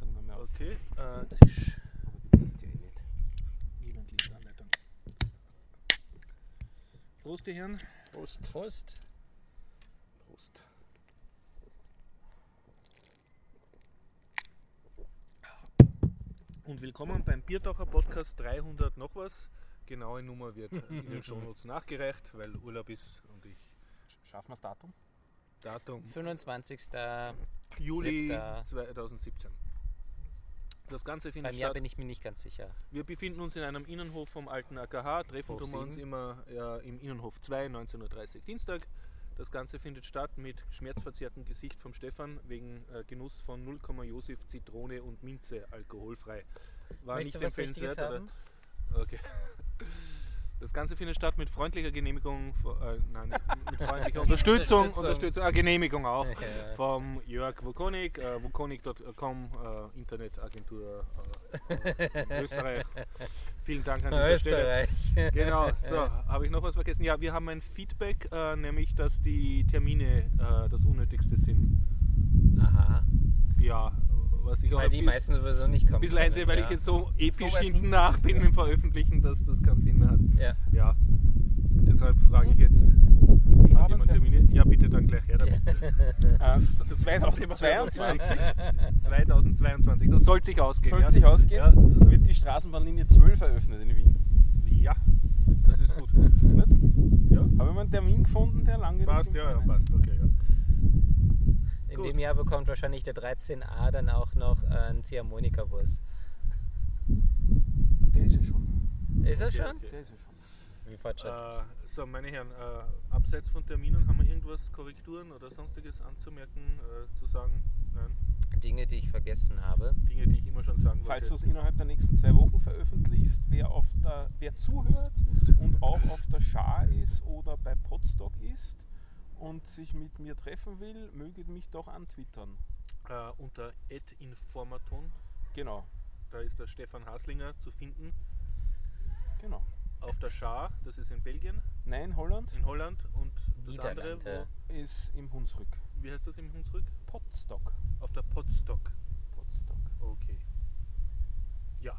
Anleitung noch mehr. Okay, äh, Zisch. Aber die liest ja eh nicht. Niemand liest Anleitung. Prost, die Herren. Prost. Prost. Prost. Und willkommen beim Biertaucher Podcast 300 noch was. Genaue Nummer wird in den Shownotes nachgereicht, weil Urlaub ist und ich Schaffen wir das Datum? Datum 25. Juli Siebter. 2017. Das Ganze findet Beim Jahr statt. bin ich mir nicht ganz sicher. Wir befinden uns in einem Innenhof vom alten AKH, treffen tun wir uns immer ja, im Innenhof 2, 19.30 Uhr Dienstag. Das Ganze findet statt mit schmerzverzerrtem Gesicht vom Stefan wegen äh, Genuss von 0, Josef Zitrone und Minze alkoholfrei. War Möchtest nicht empfehlenswert? Okay. Das Ganze findet statt mit freundlicher Genehmigung, äh, nein, nicht mit freundlicher Unterstützung, Unterstützung. Ah, Genehmigung auch, Ja. vom Jörg Wukonik, äh, wukonik.com, äh, Internetagentur äh, Österreich. Vielen Dank an dieser Stelle. Österreich. Genau, so, habe ich noch was vergessen? Ja, wir haben ein Feedback, äh, nämlich, dass die Termine äh, das Unnötigste sind. Aha. Ja, was ich auch Weil ein die meisten sowieso nicht kommen. bisschen einsehe, weil können, ich jetzt so episch weit hinten nach bin ja. mit dem Veröffentlichen, dass das keinen Sinn mehr hat. Ja. Ja, deshalb frage ich jetzt, Ich hat jemand Termine? Ja, bitte dann gleich her damit. Äh, Also 2022 2022, das soll sich ausgehen. soll ja? sich ausgehen, Ja, wird die Straßenbahnlinie 12 eröffnet in Wien. ja, das ist gut. Nicht? Ja, Habe ich mal einen Termin gefunden, der lang genug passt, ja, ja, passt, okay, ja. In Gut. dem Jahr bekommt wahrscheinlich der 13a dann auch noch äh, einen Ziehharmonika-Bus. Der ist ja schon. Ist er Okay, schon? okay. Der ist ja schon. Wie? Äh, so, meine Herren, äh, abseits von Terminen haben wir irgendwas, Korrekturen oder sonstiges anzumerken, äh, zu sagen? Nein, Dinge, die ich vergessen habe. Dinge, die ich immer schon sagen Falls du wollte. es innerhalb der nächsten zwei Wochen veröffentlichst, wer, auf der, wer zuhört und auch auf der Schar ist oder bei Podstock ist und sich mit mir treffen will, möge mich doch antwittern. Äh, unter @informaton, Genau, da ist der Stefan Haslinger zu finden. genau. Auf der Schar, das ist in Belgien, Nein, Holland in Holland und das andere, wo, ist im Hunsrück. wie heißt das im Hunsrück? Podstock. Auf der Podstock. Podstock. Okay. Ja,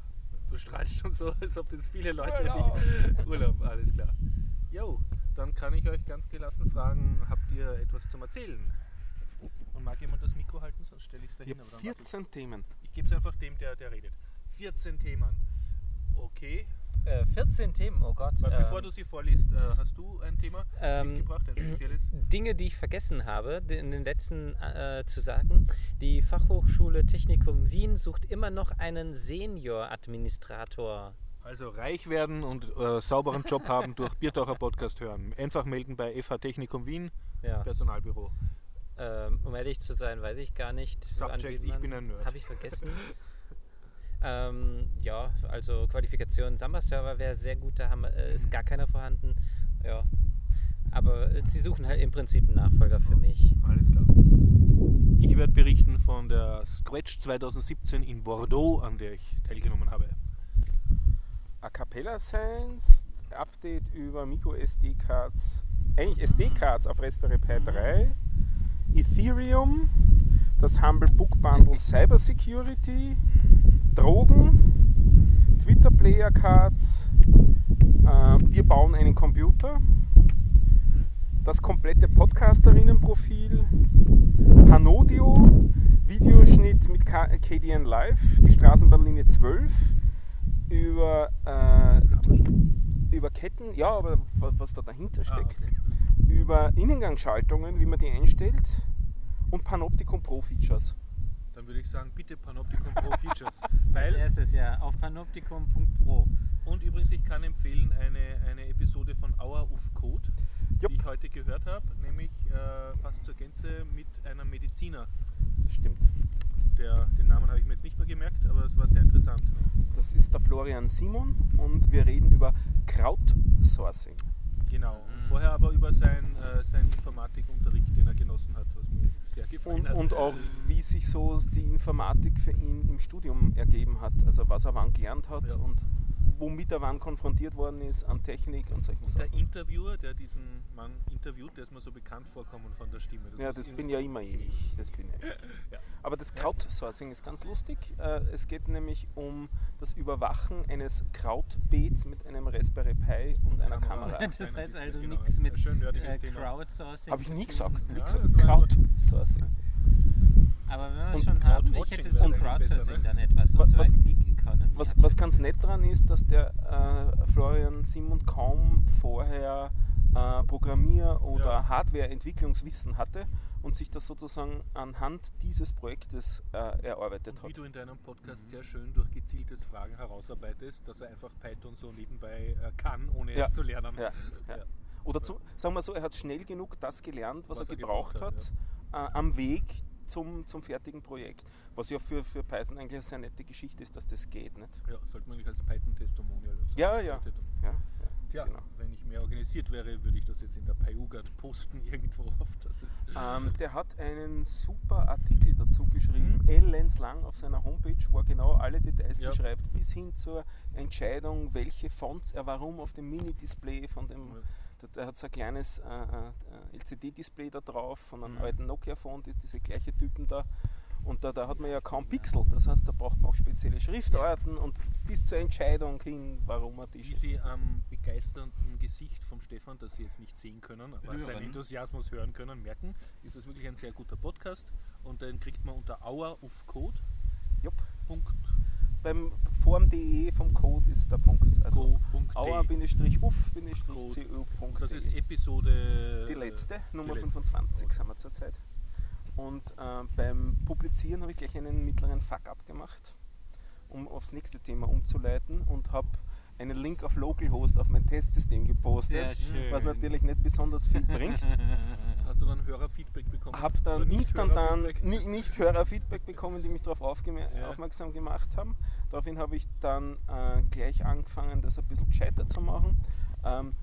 du strahlst schon so, als ob jetzt viele Leute Urlaub. Urlaub, alles klar. Jo, dann kann ich euch ganz gelassen fragen, habt ihr etwas zum Erzählen? Und mag jemand das Mikro halten, sonst stelle ich es Ich dahin. aber wackelt's. 14 Themen. Ich gebe es einfach dem, der, der redet. 14 Themen. Okay. Äh, 14 Themen, oh Gott. Ähm, bevor du sie vorliest, äh, hast du ein Thema Ähm, mitgebracht, ein spezielles? Dinge, die ich vergessen habe, die- in den letzten äh, zu sagen. Die Fachhochschule Technikum Wien sucht immer noch einen Senior-Administrator. Also reich werden und äh, sauberen Job haben durch Biertaucher Podcast hören. Einfach melden bei FH Technikum Wien, Ja. Personalbüro. Ähm, um ehrlich zu sein, weiß ich gar nicht. Subject, ich bin ein Nerd. Habe ich vergessen. ähm, ja, also Qualifikation Samba-Server wäre sehr gut, da haben, äh, ist Mhm. gar keiner vorhanden. Ja. Aber äh, sie suchen halt im Prinzip einen Nachfolger für mich. Alles klar. Ich werde berichten von der Scratch 2017 in Bordeaux, an der ich teilgenommen habe. A Cappella Science, Update über Micro SD-Cards, eigentlich SD-Cards auf Raspberry Pi 3, Ethereum, das Humble Book Bundle Cyber Security, Drogen, Twitter Player Cards, äh, wir bauen einen Computer, das komplette Podcasterinnenprofil, Panodio, Videoschnitt mit KDN Live, die Straßenbahnlinie 12, über, äh, über Ketten, ja, aber wa- was da dahinter Ah, steckt, okay. über Innengangsschaltungen, wie man die einstellt und Panopticon Pro Features. Dann würde ich sagen, bitte Panopticon Pro Features. Als Weil, erstes ja auf panoptikum.pro. und übrigens, ich kann empfehlen eine, eine Episode von Hour of Code, Jupp. die ich heute gehört habe, nämlich äh, fast zur Gänze mit einem Mediziner. Das stimmt. Der, den Namen habe ich mir jetzt nicht mehr gemerkt, aber es war sehr interessant. Das ist der Florian Simon und wir reden über Crowdsourcing. Genau. Und Mhm. vorher aber über sein, äh, seinen Informatikunterricht, den er genossen hat, was mir sehr gefallen Und, hat. und auch wie sich so die Informatik für ihn im Studium ergeben hat, also was er wann gelernt hat Ja. und womit er wann konfrontiert worden ist an Technik und solchen Und der Sachen. Interviewer, der diesen Mann interviewt, der ist mir so bekannt vorkommen von der Stimme. Ja, muss das bin ja immer ich. Das bin ich. Ja. Aber das Crowdsourcing ist ganz lustig. Äh, Es geht nämlich um das Überwachen eines Krautbeets mit einem Raspberry Pi und einer Kamera. Das Keiner heißt also genau. nichts mit schön äh. Crowdsourcing. Habe ich nie gesagt. Ja, gesagt. das Crowdsourcing. Aber wenn wir es schon haben, ich hätte zum eigentlich besser, Crowdsourcing ne? dann etwas. Was- Und zwar was- Gig Economy. Was, was ganz nett daran ist, dass der äh, Florian Simon kaum vorher äh, Programmier- oder Ja. Hardware-Entwicklungswissen hatte und sich das sozusagen anhand dieses Projektes äh, erarbeitet Und wie hat. du in deinem Podcast sehr schön durch gezieltes Fragen herausarbeitest, dass er einfach Python so nebenbei äh, kann, ohne Ja. es zu lernen. Ja, ja. Oder zu, sagen wir so, er hat schnell genug das gelernt, was, Was er er gebraucht gebraucht hat, äh, am Weg zum, zum fertigen Projekt. Was ja für, für Python eigentlich eine sehr nette Geschichte ist, dass das geht. Nicht? Ja, sollte man eigentlich als Python-Testimonial Ja, ja. Ja, ja, Tja, genau. wenn ich mehr organisiert wäre, würde ich das jetzt in der PyUGAT posten irgendwo auf. Das ist Ähm, der hat einen super Artikel dazu geschrieben, Mhm. ellendslang auf seiner Homepage, wo er genau alle Details Ja. beschreibt, bis hin zur Entscheidung, welche Fonts er warum auf dem Mini-Display von dem, der, der hat so ein kleines äh, äh, LCD-Display da drauf von einem Mhm. alten Nokia-Phone, die, diese gleiche Typen da. Und da, da hat man ja kaum Pixel, das heißt, da braucht man auch spezielle Schriftarten und bis zur Entscheidung hin, warum man die Wie Sie am begeisternden Gesicht vom Stefan, das Sie jetzt nicht sehen können, aber Hören. seinen Enthusiasmus hören können, merken, ist das wirklich ein sehr guter Podcast und den kriegt man unter Hour Beim Form.de vom Code ist der Punkt. Also auer-uf-co.de. Das ist Episode. die letzte, Nummer die letzte. 25 Okay. sind wir zurzeit. Und äh, beim Publizieren habe ich gleich einen mittleren Fuck-up gemacht, um aufs nächste Thema umzuleiten und habe einen Link auf Localhost auf mein Testsystem gepostet, Sehr schön. was natürlich nicht besonders viel bringt. Hast du dann Hörerfeedback bekommen? Habe Oder dann nicht instantan Hörerfeedback? nicht, nicht Hörerfeedback bekommen, die mich darauf Ja. aufmerksam gemacht haben. Daraufhin habe ich dann äh, gleich angefangen, das ein bisschen gescheiter zu machen. Ähm,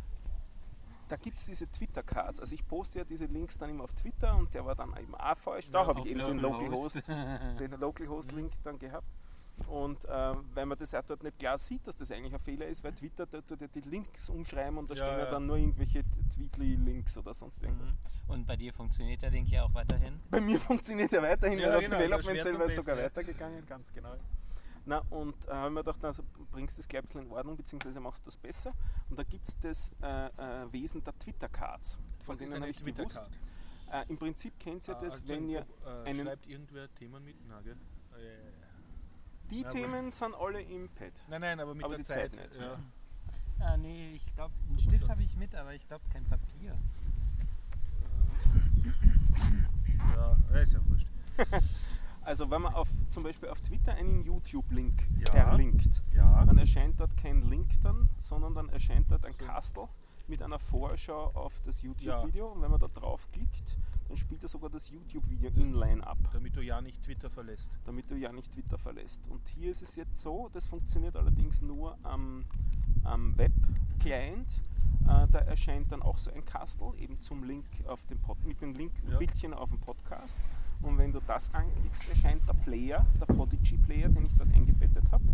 da gibt es diese Twitter-Cards. Also ich poste ja diese Links dann immer auf Twitter und der war dann eben auch falsch. Da Ja, habe ich eben den Localhost. Localhost, den Localhost-Link dann gehabt. Und äh, weil man das auch dort nicht klar sieht, dass das eigentlich ein Fehler ist, weil Twitter dort ja die Links umschreiben und da Ja, stehen ja ja. dann nur irgendwelche Tweetly-Links oder sonst irgendwas. Und bei dir funktioniert der Link ja auch weiterhin? Bei mir funktioniert er weiterhin, Ja, weil der genau, Development verschwärzt selber ist sogar weitergegangen, ganz genau. Na, und äh, haben wir gedacht, also bringst das gleich ein bisschen in Ordnung, beziehungsweise machst das besser. Und da gibt es das äh, äh, Wesen der Twitter-Cards. Von Was denen habe ich gewusst. Twitter-Card? Äh, Im Prinzip kennt ihr Ah, das, also wenn ihr. äh, einen- Schreibt irgendwer Themen mit? Na, gell? Die Ja, Themen sind alle im Pad. Nein, nein, aber mit Aber der die Zeit Zeit. nicht. Ja. Ah, nee, ich glaube, einen Stift habe ich mit, aber ich glaube kein Papier. ja, ja, ist ja wurscht. Also wenn man auf, zum Beispiel auf Twitter einen YouTube-Link Ja. verlinkt, Ja. dann erscheint dort kein Link dann, sondern dann erscheint dort ein. Kastel mit einer Vorschau auf das YouTube-Video. Und wenn man da draufklickt, dann spielt er sogar das YouTube-Video inline ab, Damit du ja nicht Twitter verlässt. damit du ja nicht Twitter verlässt. Und hier ist es jetzt so, das funktioniert allerdings nur am, am Web-Client. Äh, da erscheint dann auch so ein Kastel eben zum Link auf dem Pod, mit dem Link Ja. Bildchen auf dem Podcast. Und wenn du das anklickst, erscheint der Player, der Podigy Player, den ich dort eingebettet habe.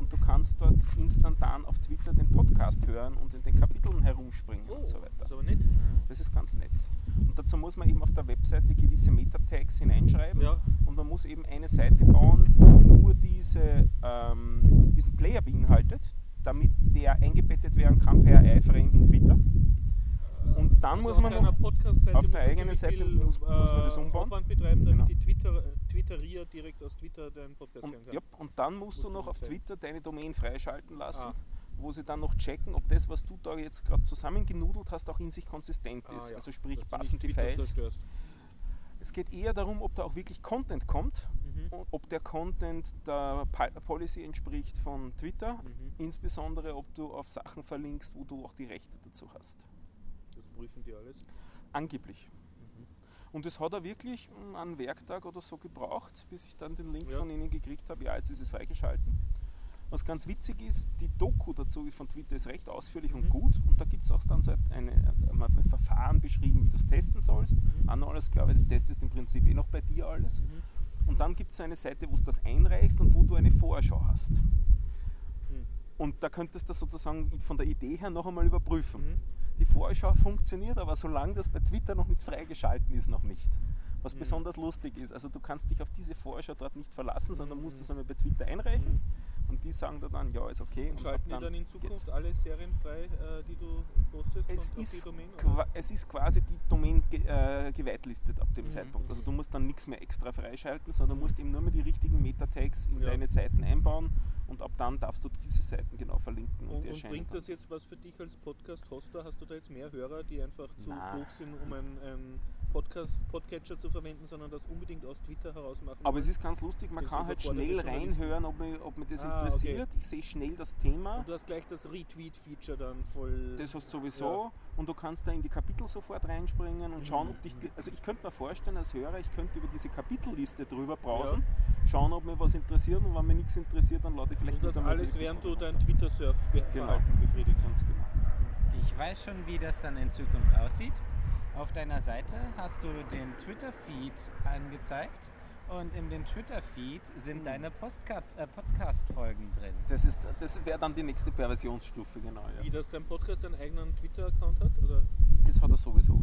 Und du kannst dort instantan auf Twitter den Podcast hören und in den Kapiteln herumspringen und so weiter. Ist aber nicht? Das ist ganz nett. Und dazu muss man eben auf der Webseite gewisse Meta-Tags hineinschreiben. Ja. Und man muss eben eine Seite bauen, die nur diese, ähm, diesen Player beinhaltet, damit der eingebettet werden kann per iFrame in Twitter. Und dann Also muss man noch auf der eigenen Seite viel, muss- muss man das äh, umbauen. Aufwand betreiben, damit Genau. die Twitter, Twitterier direkt aus Twitter deinen Podcast hören und, können. ja, und dann musst Musst du noch auf zeigen. Twitter deine Domain freischalten lassen, Ah. wo sie dann noch checken, ob das, was du da jetzt gerade zusammengenudelt hast, auch in sich konsistent Ah, ist. ja. Also sprich, Dass du passen nicht die Files. Zerstörst. Es geht eher darum, ob da auch wirklich Content kommt Mhm. und ob der Content der Pol- Policy entspricht von Twitter, Mhm. insbesondere ob du auf Sachen verlinkst, wo du auch die Rechte dazu hast. Das prüfen die alles. Angeblich. Mhm. Und es hat er wirklich mm, einen Werktag oder so gebraucht, bis ich dann den Link Ja. von ihnen gekriegt habe. Ja, jetzt ist es freigeschalten. Was ganz witzig ist, die Doku dazu von Twitter ist recht ausführlich und Mhm. gut. Und da gibt es auch dann so eine, ein, ein Verfahren beschrieben, wie du es testen sollst. Mhm. Noch alles klar, weil das testest im Prinzip eh noch bei dir alles. Mhm. Und dann gibt es so eine Seite, wo du das einreichst und wo du eine Vorschau hast. Mhm. Und da könntest du sozusagen von der Idee her noch einmal überprüfen. Mhm. Die Vorschau funktioniert, aber solange das bei Twitter noch nicht freigeschalten ist, noch nicht. Was Mhm. besonders lustig ist. Also du kannst dich auf diese Vorschau dort nicht verlassen, sondern musst Mhm. es einmal bei Twitter einreichen und die sagen dir dann, ja, ist okay. Und ab schalten die dann in Zukunft geht's. alle Serien frei, äh, die du postest Es ist, die Domain? es ist quasi die Domain ge äh, gewitelistet ab dem Mhm. Zeitpunkt. Also du musst dann nichts mehr extra freischalten, sondern du musst eben nur mehr die richtigen Meta-Tags in Ja. deine Seiten einbauen und ab dann darfst du diese Seiten genau verlinken. Und, und erscheinen bringt dann. das jetzt was für dich als Podcast-Hoster? Hast du da jetzt mehr Hörer, die einfach zu Na. doof sind, um einen, einen Podcast, Podcatcher zu verwenden, sondern das unbedingt aus Twitter heraus machen Aber es ist ganz lustig, man Das kann halt schnell reinhören, ob mich, ob mich das Ah, interessiert. Ich sehe schnell das Thema. Und du hast gleich das Retweet-Feature dann voll. Das hast du sowieso und du kannst da in die Kapitel sofort reinspringen und schauen, ob dich. die- Also ich könnte mir vorstellen, als Hörer, ich könnte über diese Kapitelliste drüber brausen, schauen, ob mich was interessiert und wenn mich nichts interessiert, dann lade ich vielleicht Und das alles, während du Episode dein Twitter-Surf-Verhalten Genau. befriedigst. Ganz genau. Ich weiß schon, wie das dann in Zukunft aussieht. Auf deiner Seite hast du den Twitter-Feed angezeigt und in dem Twitter-Feed sind deine Postcard- äh, Podcast-Folgen drin. Das, ist- das wäre dann die nächste Perversionsstufe, genau. Wie Ja. das dein Podcast einen eigenen Twitter-Account hat? Oder? Das hat er sowieso.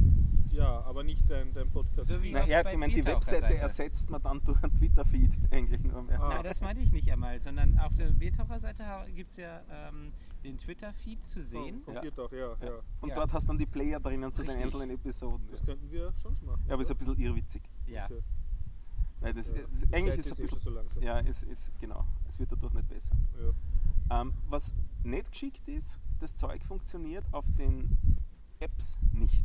Ja, aber nicht dein, dein Podcast. So wie- Na, er, ich meine, die. Webseite ersetzt man dann durch einen Twitter-Feed eigentlich nur mehr. Ah. Nein, das meinte ich nicht einmal, sondern auf der Biertaucher-Seite gibt es ja ähm, den Twitter-Feed zu sehen. Vom Ja. Biertauch, ja, ja. Ja. Und Ja. dort hast du dann die Player drinnen zu den einzelnen Episoden. Das Ja, könnten wir schon machen. ja aber ist oder? ein bisschen irrwitzig. Ja. Okay. Weil das Ja. ist, eigentlich ist es ein eh bisschen. so langsam. Ja, es ist genau. Es wird dadurch nicht besser. Ja. Ähm, was nicht geschickt ist, das Zeug funktioniert auf den Apps nicht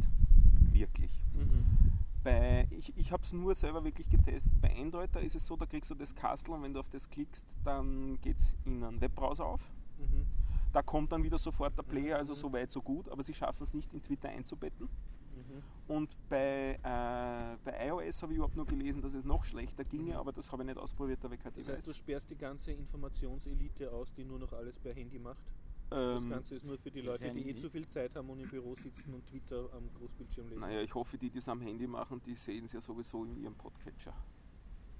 wirklich. Mhm. Bei, ich ich habe es nur selber wirklich getestet. Bei Android, da ist es so, da kriegst du das Castle und wenn du auf das klickst, dann geht es in einen Webbrowser auf. Mhm. Da kommt dann wieder sofort der Player, also Mhm. so weit, so gut, aber sie schaffen es nicht in Twitter einzubetten. Mhm. Und bei, äh, bei iOS habe ich überhaupt nur gelesen, dass es noch schlechter ginge, aber das habe ich nicht ausprobiert, da habe ich kein Das heißt, du sperrst die ganze Informationselite aus, die nur noch alles per Handy macht. Das Ähm, Ganze ist nur für die Leute, die eh zu viel Zeit haben und im Büro sitzen und Twitter am Großbildschirm lesen. naja, ich hoffe, die, die es am Handy machen, die sehen es ja sowieso in ihrem Podcatcher.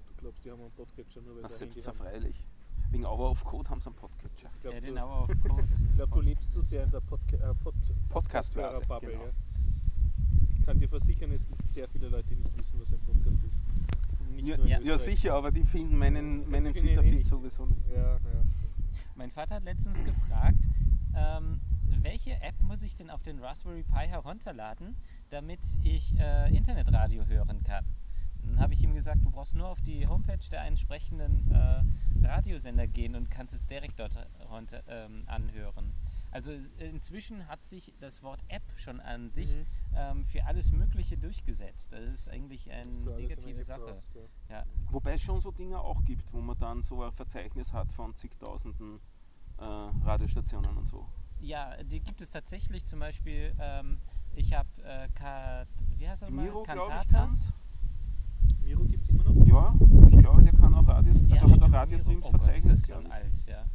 Du glaubst, die haben einen Podcatcher nur weil Das sie ein Handy haben. selbstverfreilich. Wegen Hour of Code haben sie einen Podcatcher. Ich glaube, Ja, den du, aber auf Code. ich glaub, du lebst zu sehr in der Podca äh, Pod Podcast-Bubble. genau. Ja. Ich kann dir versichern, es gibt sehr viele Leute, die nicht wissen, was ein Podcast ist. Ja, ja, sicher, aber die finden meinen, meinen Twitter-Feed sowieso nicht. Ja, ja. Mein Vater hat letztens gefragt, ähm, welche App muss ich denn auf den Raspberry Pi herunterladen, damit ich äh, Internetradio hören kann? Dann habe ich ihm gesagt, du brauchst nur auf die Homepage der entsprechenden äh, Radiosender gehen und kannst es direkt dort runter, ähm, anhören. Also äh, inzwischen hat sich das Wort App schon an sich Mhm. ähm, für alles Mögliche durchgesetzt. Das ist eigentlich eine negative Sache. Brauchst, ja. Ja. Wobei es schon so Dinge auch gibt, wo man dann so ein Verzeichnis hat von zigtausenden äh, Radiostationen und so. Ja, die gibt es tatsächlich. Zum Beispiel, ähm, ich habe äh, Kat, wie heißt er mal? Miro, ich, Cantata. Miro gibt es immer noch? Ja, ich glaube, der kann auch Radios, Ja, also hat stimmt, auch Miro. Radiostreams oh Gott, ist das schon alt, ja.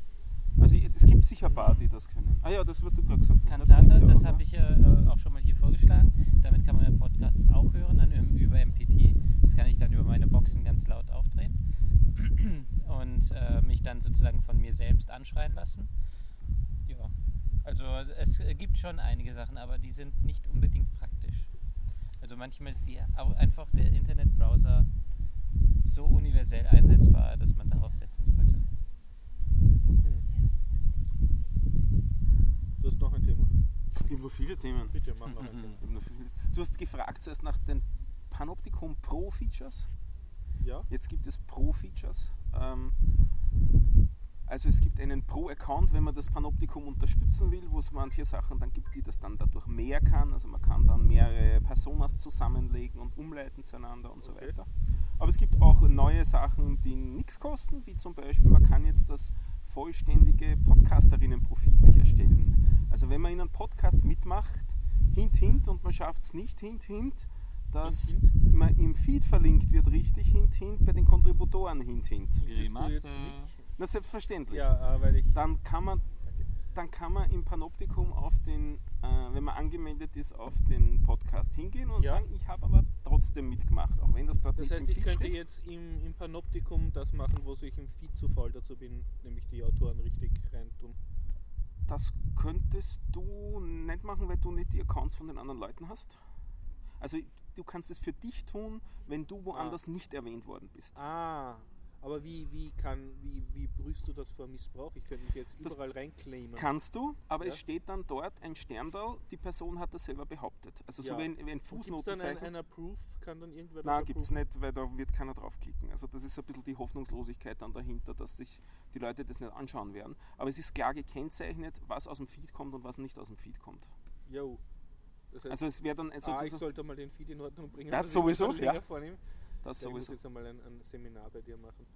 Also es gibt sicher ein paar, Mhm. die das können. Ah ja, das, was du gerade gesagt hast. ne? Ja das auch, habe ne? ich ja äh, auch schon mal hier vorgeschlagen. Damit kann man ja Podcasts auch hören, dann über MPT. Das kann ich dann über meine Boxen ganz laut aufdrehen und äh, mich dann sozusagen von mir selbst anschreien lassen. Ja, also es äh, gibt schon einige Sachen, aber die sind nicht unbedingt praktisch. Also manchmal ist die au- einfach der Internetbrowser so universell einsetzbar, dass man darauf setzen sollte. Hm. Du hast noch ein Thema. Ich habe nur viele Themen. Bitte, mach noch ein Mhm. Thema. Ich hab nur viele. Du hast gefragt zuerst nach den Panopticon Pro Features. Ja? Jetzt gibt es Pro-Features. Ähm, also es gibt einen Pro-Account, wenn man das Panoptikum unterstützen will, wo es manche Sachen dann gibt, die das dann dadurch mehr kann. Also man kann dann mehrere Personas zusammenlegen und umleiten zueinander und so Okay. weiter. Aber es gibt auch neue Sachen, die nichts kosten, wie zum Beispiel, man kann jetzt das vollständige Podcasterinnenprofil sich erstellen. Also wenn man in einem Podcast mitmacht, hint, hint und man schafft es nicht, hint, hint, dass Hint, hint? man im Feed verlinkt wird, richtig, hint, hint, bei den Kontributoren, hint, hint. Findest du jetzt nicht? Na, selbstverständlich. Ja, weil ich. Dann kann man dann kann man im Panoptikum auf den, äh, wenn man angemeldet ist, auf den Podcast hingehen und Ja. sagen, ich habe aber trotzdem mitgemacht, auch wenn das dort Das nicht heißt, im ich Feed könnte steht. jetzt im, im Panoptikum das machen, wo ich im Feed zu faul dazu bin, nämlich die Autoren richtig rein tun. Das könntest du nicht machen, weil du nicht die Accounts von den anderen Leuten hast. Also du kannst es für dich tun, wenn du woanders nicht erwähnt worden bist. Ah, aber wie, wie kann, wie, wie prüfst du das vor Missbrauch? Ich könnte mich jetzt Das überall reinclaimen. Kannst du, aber Ja. es steht dann dort ein Sterndal, die Person hat das selber behauptet. Also so Ja. wie ein, wie ein Gibt es dann ein, ein Approve? Kann dann irgendwer das Nein, gibt es nicht, weil da wird keiner draufklicken. Also das ist ein bisschen die Hoffnungslosigkeit dann dahinter, dass sich die Leute das nicht anschauen werden. Aber es ist klar gekennzeichnet, was aus dem Feed kommt und was nicht aus dem Feed kommt. Jo. Das heißt, Also es wäre dann ah, ich sollte mal den Feed in Ordnung bringen. Das sowieso, ja. vornehme. Das Ja, ich muss jetzt einmal ein, ein Seminar bei dir machen.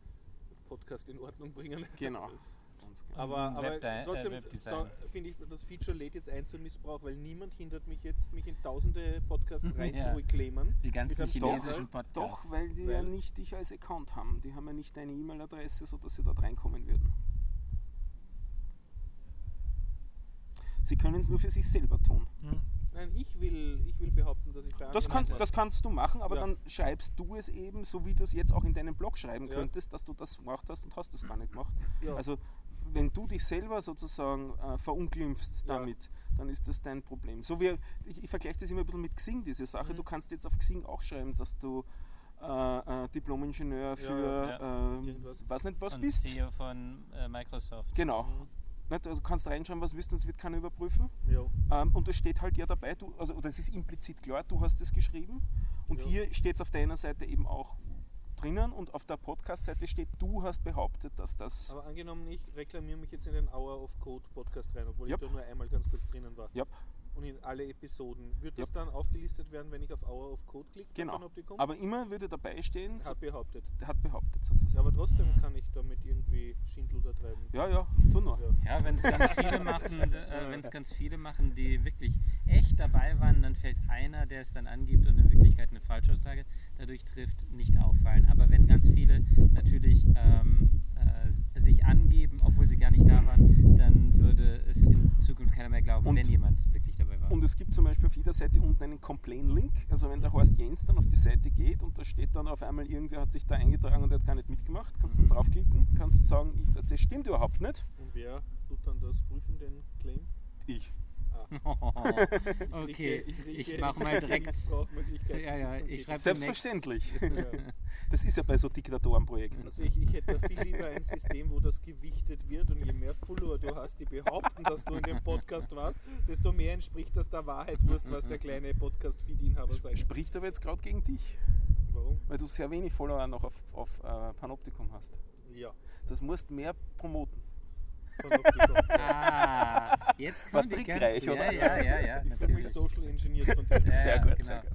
Podcast in Ordnung bringen. Genau. Genau. Aber, aber äh, trotzdem da finde ich, das Feature lädt jetzt ein zum Missbrauch, weil niemand hindert mich jetzt, mich in tausende Podcasts Ja. reinzureclaimen. Die ganzen chinesischen Stolz. Podcasts. Doch, weil die ja Weil- nicht dich als Account haben. Die haben ja nicht deine E-Mail-Adresse, sodass sie dort reinkommen würden. Sie können es nur für sich selber tun. Nein, ich will, ich will behaupten, dass ich bei Das, kann, das kannst du machen, aber Ja. dann schreibst du es eben, so wie du es jetzt auch in deinem Blog schreiben Ja. könntest, dass du das gemacht hast und hast es gar nicht gemacht. Ja. Also wenn du dich selber sozusagen äh, verunglimpfst Ja. damit, dann ist das dein Problem. So wie ich, ich vergleiche das immer ein bisschen mit Xing, diese Sache. Mhm. Du kannst jetzt auf Xing auch schreiben, dass du äh, äh, Diplom-Ingenieur für ja. äh, Irgendwas. weiß nicht was und bist. CEO von äh, Microsoft. Genau. Mhm. Nicht? Also du kannst reinschreiben, was willst, es wird keiner überprüfen. Ja. Ähm, und es steht halt ja dabei, du, also das ist implizit klar, du hast es geschrieben. Und Ja. hier steht es auf deiner Seite eben auch drinnen und auf der Podcast-Seite steht, du hast behauptet, dass das. Aber angenommen, ich reklamiere mich jetzt in den Hour of Code Podcast rein, obwohl Yep. ich da nur einmal ganz kurz drinnen war. Ja, Und in alle Episoden. Wird das Yep. dann aufgelistet werden, wenn ich auf Hour of Code klicke? genau. Panoptikum? Aber immer würde dabei stehen, so, hat behauptet. hat behauptet sozusagen. Ja, aber trotzdem Mhm. kann ich damit irgendwie Schindluder treiben. Ja, ja, tu nur. Ja. Ja, wenn es ganz viele machen, äh, wenn es ganz viele machen, die wirklich echt dabei waren, dann fällt einer, der es dann angibt und in Wirklichkeit eine Falschaussage dadurch trifft, nicht auffallen. Aber wenn ganz viele natürlich ähm, äh, sich angeben, obwohl sie gar nicht da waren, dann würde es in Zukunft keiner mehr glauben, Und- wenn jemand wirklich dabei war. Und es gibt zum Beispiel auf jeder Seite unten einen Complain-Link. Also wenn der Horst Jens dann auf die Seite geht und da steht dann auf einmal, irgendwer hat sich da eingetragen und der hat gar nicht mitgemacht, kannst du Mhm. draufklicken, kannst sagen, ich, das stimmt überhaupt nicht. Und wer tut dann das prüfen, den Claim? Ich. Ah. okay, rieche- ich rieche mach mal direkt. Ja, ja, ich Geht schreib nicht. Selbstverständlich. Das ist ja bei so Diktatorenprojekten. Also ich, ich hätte viel lieber ein System, wo das gewichtet wird und je mehr Follower du hast, die behaupten, dass du in dem Podcast warst, desto mehr entspricht das der Wahrheit, wurscht, was der kleine Podcast-Feed-Inhaber Das sagt. spricht aber jetzt gerade gegen dich, Warum? weil du sehr wenig Follower noch auf, auf äh, Panoptikum hast. Ja. Das musst mehr promoten. Ah, jetzt kommt die ganze, oder? Ja, ja, ja, ja, Ich fühle mich natürlich. social engineert von dir. Ja, sehr ja, gut, genau. sehr gut.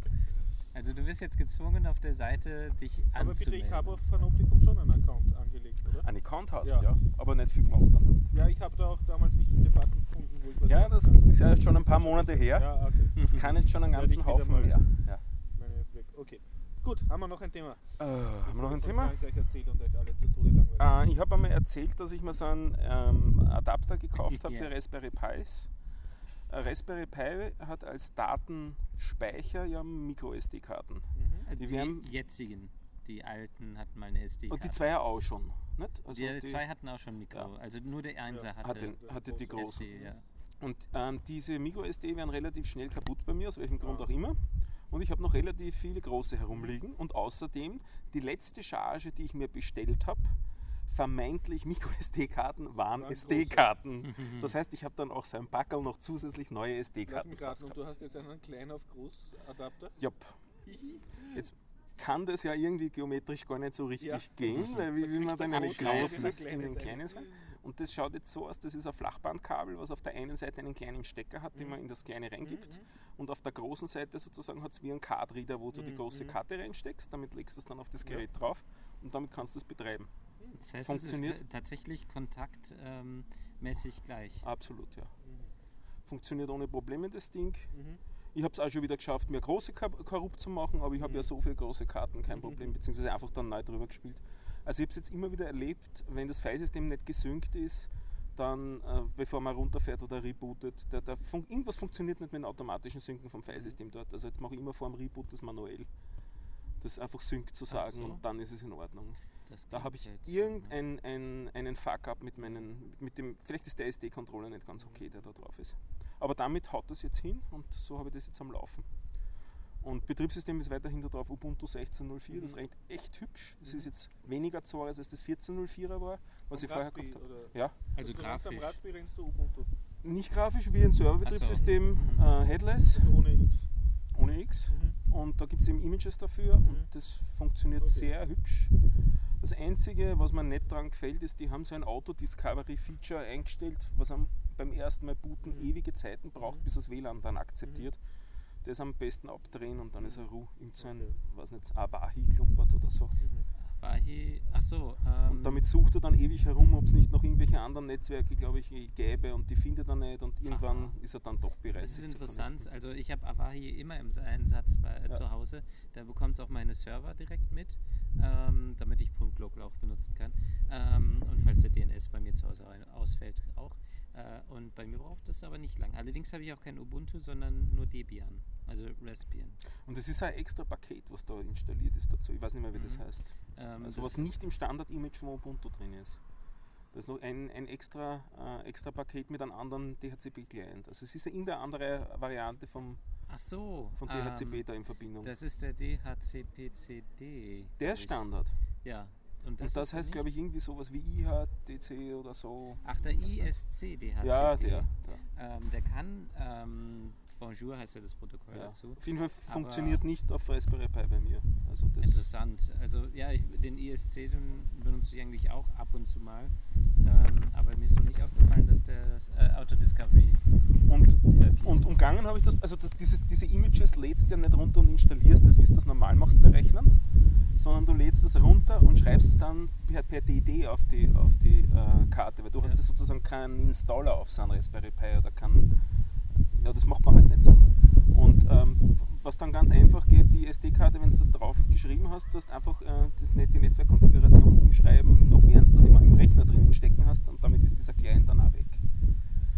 Also du wirst jetzt gezwungen, auf der Seite dich Aber bitte, anzumelden. ich habe auf Panoptikum schon einen Account angelegt, oder? Einen Account hast, Ja. ja. aber nicht viel gemacht dann damit. Ja, ich habe da auch damals nicht viele Fahrten gefunden, wo ich was Ja, das kann. ist ja schon ein paar Monate her. Ja, okay. Das kann jetzt schon einen ganzen Haufen mehr. Ja. Gut, haben wir noch ein Thema? Äh, haben wir noch ein ich Thema? langweilen. Äh, ich habe einmal erzählt, dass ich mir so einen ähm, Adapter gekauft habe Ja. für Raspberry Pis. Ein Raspberry Pi hat als Datenspeicher ja Micro-SD-Karten. Mhm. die Die, jetzigen, die alten hatten mal eine SD. Und die zwei ja auch schon. Nicht? Also die, die- zwei hatten auch schon Mikro. Ja. Also nur der Einser Ja. hatte, hatte, hatte die großen. SD, ja. Und ähm, diese Micro-SD werden relativ schnell kaputt bei mir, aus welchem Grund auch immer. Und ich habe noch relativ viele große herumliegen. Und außerdem die letzte Charge, die ich mir bestellt habe, vermeintlich Micro-SD-Karten waren Waren SD-Karten. Das heißt, ich habe dann auch sein Packerl noch zusätzlich neue SD-Karten und du hast jetzt einen klein auf groß Adapter? Jupp. Jetzt kann das ja irgendwie geometrisch gar nicht so richtig Ja. gehen, weil wie will man dann der ein große in in den der kleinen sein? Und das schaut jetzt so aus, das ist ein Flachbandkabel, was auf der einen Seite einen kleinen Stecker hat, den man in das kleine reingibt. Mhm. Und auf der großen Seite sozusagen hat es wie ein Card-Reader, wo du die Mhm, große mhm. Karte reinsteckst, damit legst du es dann auf das Ja. Gerät drauf und damit kannst du es betreiben. Das heißt, Funktioniert? es ist tatsächlich kontaktmäßig gleich. Absolut, ja. Mhm. Funktioniert ohne Probleme das Ding. Mhm. Ich habe es auch schon wieder geschafft, mir große Korrupt zu machen, aber ich habe Mhm. ja so viele große Karten, kein Mhm. Problem, beziehungsweise einfach dann neu drüber gespielt. Also ich habe es jetzt immer wieder erlebt, wenn das Filesystem nicht gesynkt ist, dann, äh, bevor man runterfährt oder rebootet, der, der fun irgendwas funktioniert nicht mit dem automatischen Synken vom Filesystem dort. Also jetzt mache ich immer vor dem Reboot das manuell. Das einfach synkt zu sagen so. und dann ist es in Ordnung. Da habe ich irgendeinen ein, einen Fuck-up mit meinen, mit dem, vielleicht ist der SD-Controller nicht ganz okay, der da drauf ist. Aber damit haut das jetzt hin und so habe ich das jetzt am Laufen. Und Betriebssystem ist weiterhin da drauf Ubuntu 16.04, das Mhm. rennt echt hübsch. Das Mhm. ist jetzt weniger Zores als das 14.04er war, was ich Am vorher Raspberry, gehabt habe. Ja, Also du rennst grafisch. Am Raspberry rennst du Ubuntu. nicht grafisch, wie ein Serverbetriebssystem, Mhm. äh, headless, Also ohne X. ohne X. Mhm. Und da gibt es eben Images dafür Mhm. und das funktioniert Okay. sehr hübsch. Das Einzige, was mir nicht dran gefällt, ist, die haben so ein Auto-Discovery-Feature eingestellt, was am, beim ersten Mal booten Mhm. ewige Zeiten braucht, Mhm. bis das WLAN dann akzeptiert. Das am besten abdrehen und dann ist er Ruhe. Irgend so ein, Okay. weiß nicht, Awahi klumpert oder so. Mhm. Awahi, ach so. Ähm, Und damit sucht er dann ewig herum, ob es nicht noch irgendwelche anderen Netzwerke, glaube ich, gäbe und die findet er nicht und irgendwann Aha. ist er dann doch bereit. Das ist interessant. Also ich habe Awahi immer im Einsatz bei, äh, Ja. zu Hause. Da bekommt es auch meine Server direkt mit, ähm, damit ich .local auch benutzen kann. Ähm, und falls der DNS bei mir zu Hause ausfällt, auch. Äh, und bei mir braucht das aber nicht lang. Allerdings habe ich auch kein Ubuntu, sondern nur Debian, also Raspbian. Und das ist ein extra Paket, was da installiert ist dazu. Ich weiß nicht mehr, wie das Mhm. heißt. Ähm, Also das- was nicht im Standard-Image von Ubuntu drin ist. Da ist noch ein, ein extra, äh, extra Paket mit einem anderen DHCP-Client. Also es ist eine in der andere Variante vom, Ach so. von DHCP ähm, da in Verbindung. das ist der DHCP-CD. der ist. Standard. Ja. Und Und das, das ist er heißt, glaube ich, irgendwie sowas wie IHDC oder so. Ach, der ISC-DHCP. Ja, der. der. Ähm, der kann, ähm, Bonjour heißt ja das Protokoll Ja. dazu. Auf jeden Fall Aber- funktioniert nicht auf Raspberry Pi bei mir. Also das, Interessant. Also ja, ich, den ISC den benutze ich eigentlich auch ab und zu mal. Ähm, aber mir ist noch nicht aufgefallen, dass der das, äh, Auto-Discovery und, äh, Piece- und umgangen habe ich das, also das, dieses, diese Images lädst du ja nicht runter und installierst das, wie du das normal machst bei Rechnern, sondern du lädst es runter und schreibst es dann per, per DD auf die, auf die äh, Karte, weil du hast Ja. ja sozusagen keinen Installer auf einem Raspberry Pi oder keinen, ja das macht man halt nicht so nicht. Und ähm, was dann ganz einfach geht, die SD-Karte, wenn du das drauf geschrieben hast, du hast einfach äh, das, die Netzwerkkonfiguration umschreiben, noch während du das immer im Rechner drinnen stecken hast und damit ist dieser Client dann auch weg.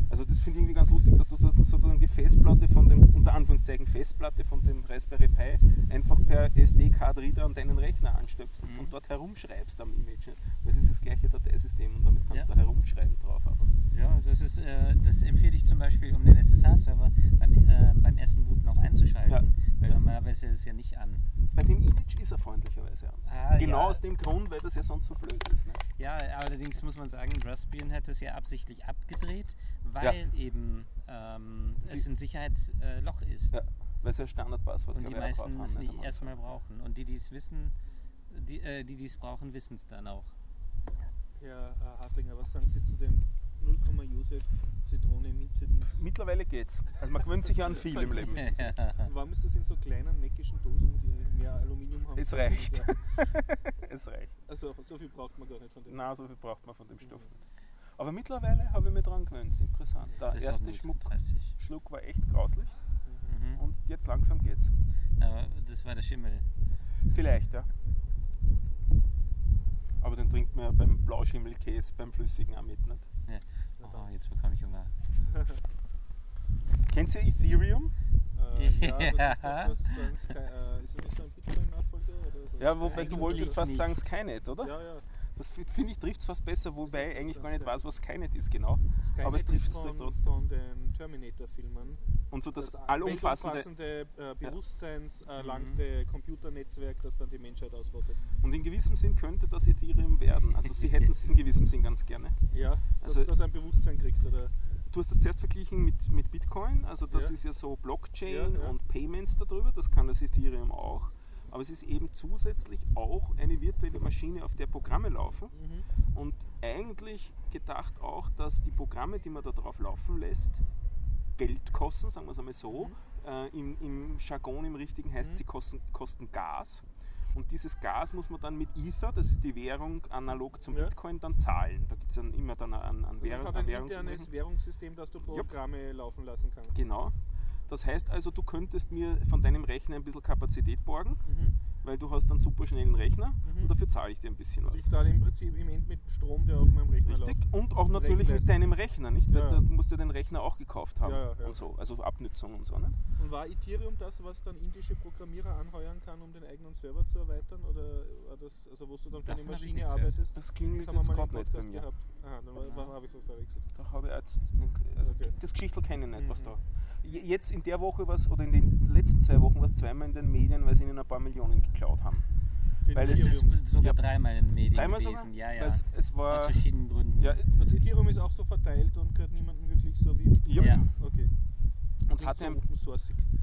Also das finde ich irgendwie ganz lustig, dass du so- sozusagen die Festplatte von dem, unter Anführungszeichen Festplatte von dem Raspberry Pi einfach per SD-Card-Reader an deinen Rechner anstöpselst Mhm. und dort herumschreibst am Image. ne? Weil es ist das gleiche Dateisystem und damit kannst Ja. du da herumschreiben drauf. einfach. Ja, das ist, äh, das empfehle ich zum Beispiel, um den SSH-Server beim, äh, beim ersten Boot noch einzuschalten, Ja. weil Ja. normalerweise ist es ja nicht an. Bei dem Image ist er freundlicherweise an. Ah, genau aus dem Grund, weil das ja sonst so blöd ist. Ne? Ja, allerdings muss man sagen, Raspbian hat es ja absichtlich abgedreht, weil eben ähm, es ein Sicherheitsloch ist. Ja, weil sie ein Standardpasswort Und die meisten drauf es haben, nicht erstmal brauchen. Und die, die es wissen, die, äh, die, die es brauchen, wissen es dann auch. Herr äh, Haslinger, was sagen Sie zu dem 0, Josef Zitrone Minze Dings? Mittlerweile geht's. Also man gewöhnt sich ja an viel im Leben. Warum ist das in so kleinen neckischen Dosen, die mehr Aluminium haben? Es reicht. es reicht. Also so viel braucht man gar nicht von dem. Nein, so viel braucht man von dem Stoff nicht. Aber mittlerweile habe ich mich dran gewöhnt. ist interessant. Der Das ist erste Schmuck, 30. Schluck war echt grauslich Mhm. und jetzt langsam geht's. Aber das war der Schimmel. Vielleicht, ja. Aber den trinkt man ja beim Blauschimmelkäse, beim Flüssigen auch mit. Nicht? Ja. Oh, jetzt bekomme ich Hunger. Kennt ihr Ethereum? Äh, ja, das ist Ja. doch das, ein Sky, äh, ist das nicht so ein Bitcoin-Nachfolger? so? Ja, wobei du Eigentlich wolltest fast nicht. sagen Skynet, oder? Ja, ja. Das fi- finde ich trifft es fast besser, wobei ich eigentlich gar nicht weiß, was Skynet ist genau. Skynet Aber es trifft es trotzdem. von den Terminator-Filmen. Und so das, Das allumfassende. äh, bewusstseinserlangte Computernetzwerk, das dann die Menschheit ausrottet. Und in gewissem Sinn könnte das Ethereum werden. Also sie hätten es in gewissem Sinn ganz gerne. Ja, dass Also- das ein Bewusstsein kriegt, oder? Du hast das zuerst verglichen mit, mit Bitcoin, also das Ja. ist ja so Blockchain Ja, ja. und Payments darüber, das kann das Ethereum auch. Aber es ist eben zusätzlich auch eine virtuelle Maschine, auf der Programme laufen. Mhm. Und eigentlich gedacht auch, dass die Programme, die man da drauf laufen lässt, Geld kosten, sagen wir es einmal so. Mhm. Äh, im, Im Jargon, im richtigen heißt Mhm. sie kosten, kosten Gas. Und dieses Gas muss man dann mit Ether, das ist die Währung analog zum Ja. Bitcoin, dann zahlen. Da gibt es dann immer dann an, an Das Währung, hat an ein Währungs- internes Währungssystem, das du Programme laufen lassen kannst. Genau. Das heißt also, du könntest mir von deinem Rechner ein bisschen Kapazität borgen, Mhm. weil du hast einen super schnellen Rechner Mhm. und dafür zahle ich dir ein bisschen was. Also ich zahle im Prinzip im End mit Strom, der auf meinem Rechner Richtig. läuft. Und auch natürlich mit deinem Rechner, nicht? Weil Ja. du musst ja den Rechner auch gekauft haben Ja, ja, und so. Also Abnützung und so, nicht? Und war Ethereum das, was dann indische Programmierer anheuern kann, um den eigenen Server zu erweitern? Oder war das, also wo du dann für eine Maschine arbeitest? Das klingelt Das wir jetzt gerade nicht bei mir. gehabt. Aha, dann war- habe ich was verwechselt. Da habe ich jetzt, also Okay. das Geschichtel kenne ich nicht, was Mhm. da. Je- Jetzt in der Woche was oder in den letzten zwei Wochen war es zweimal in den Medien, weil sie ihnen ein paar Millionen geklaut haben. Den Weil Das es ist Ethereum. sogar Ja. dreimal in den Medien Dreimal gewesen. sogar? Ja, ja. Es, es Aus war. verschiedenen Gründen. Ja, Das Ethereum ist auch so verteilt und gehört niemandem wirklich so wie. Ja. Ja. Okay. und hat so open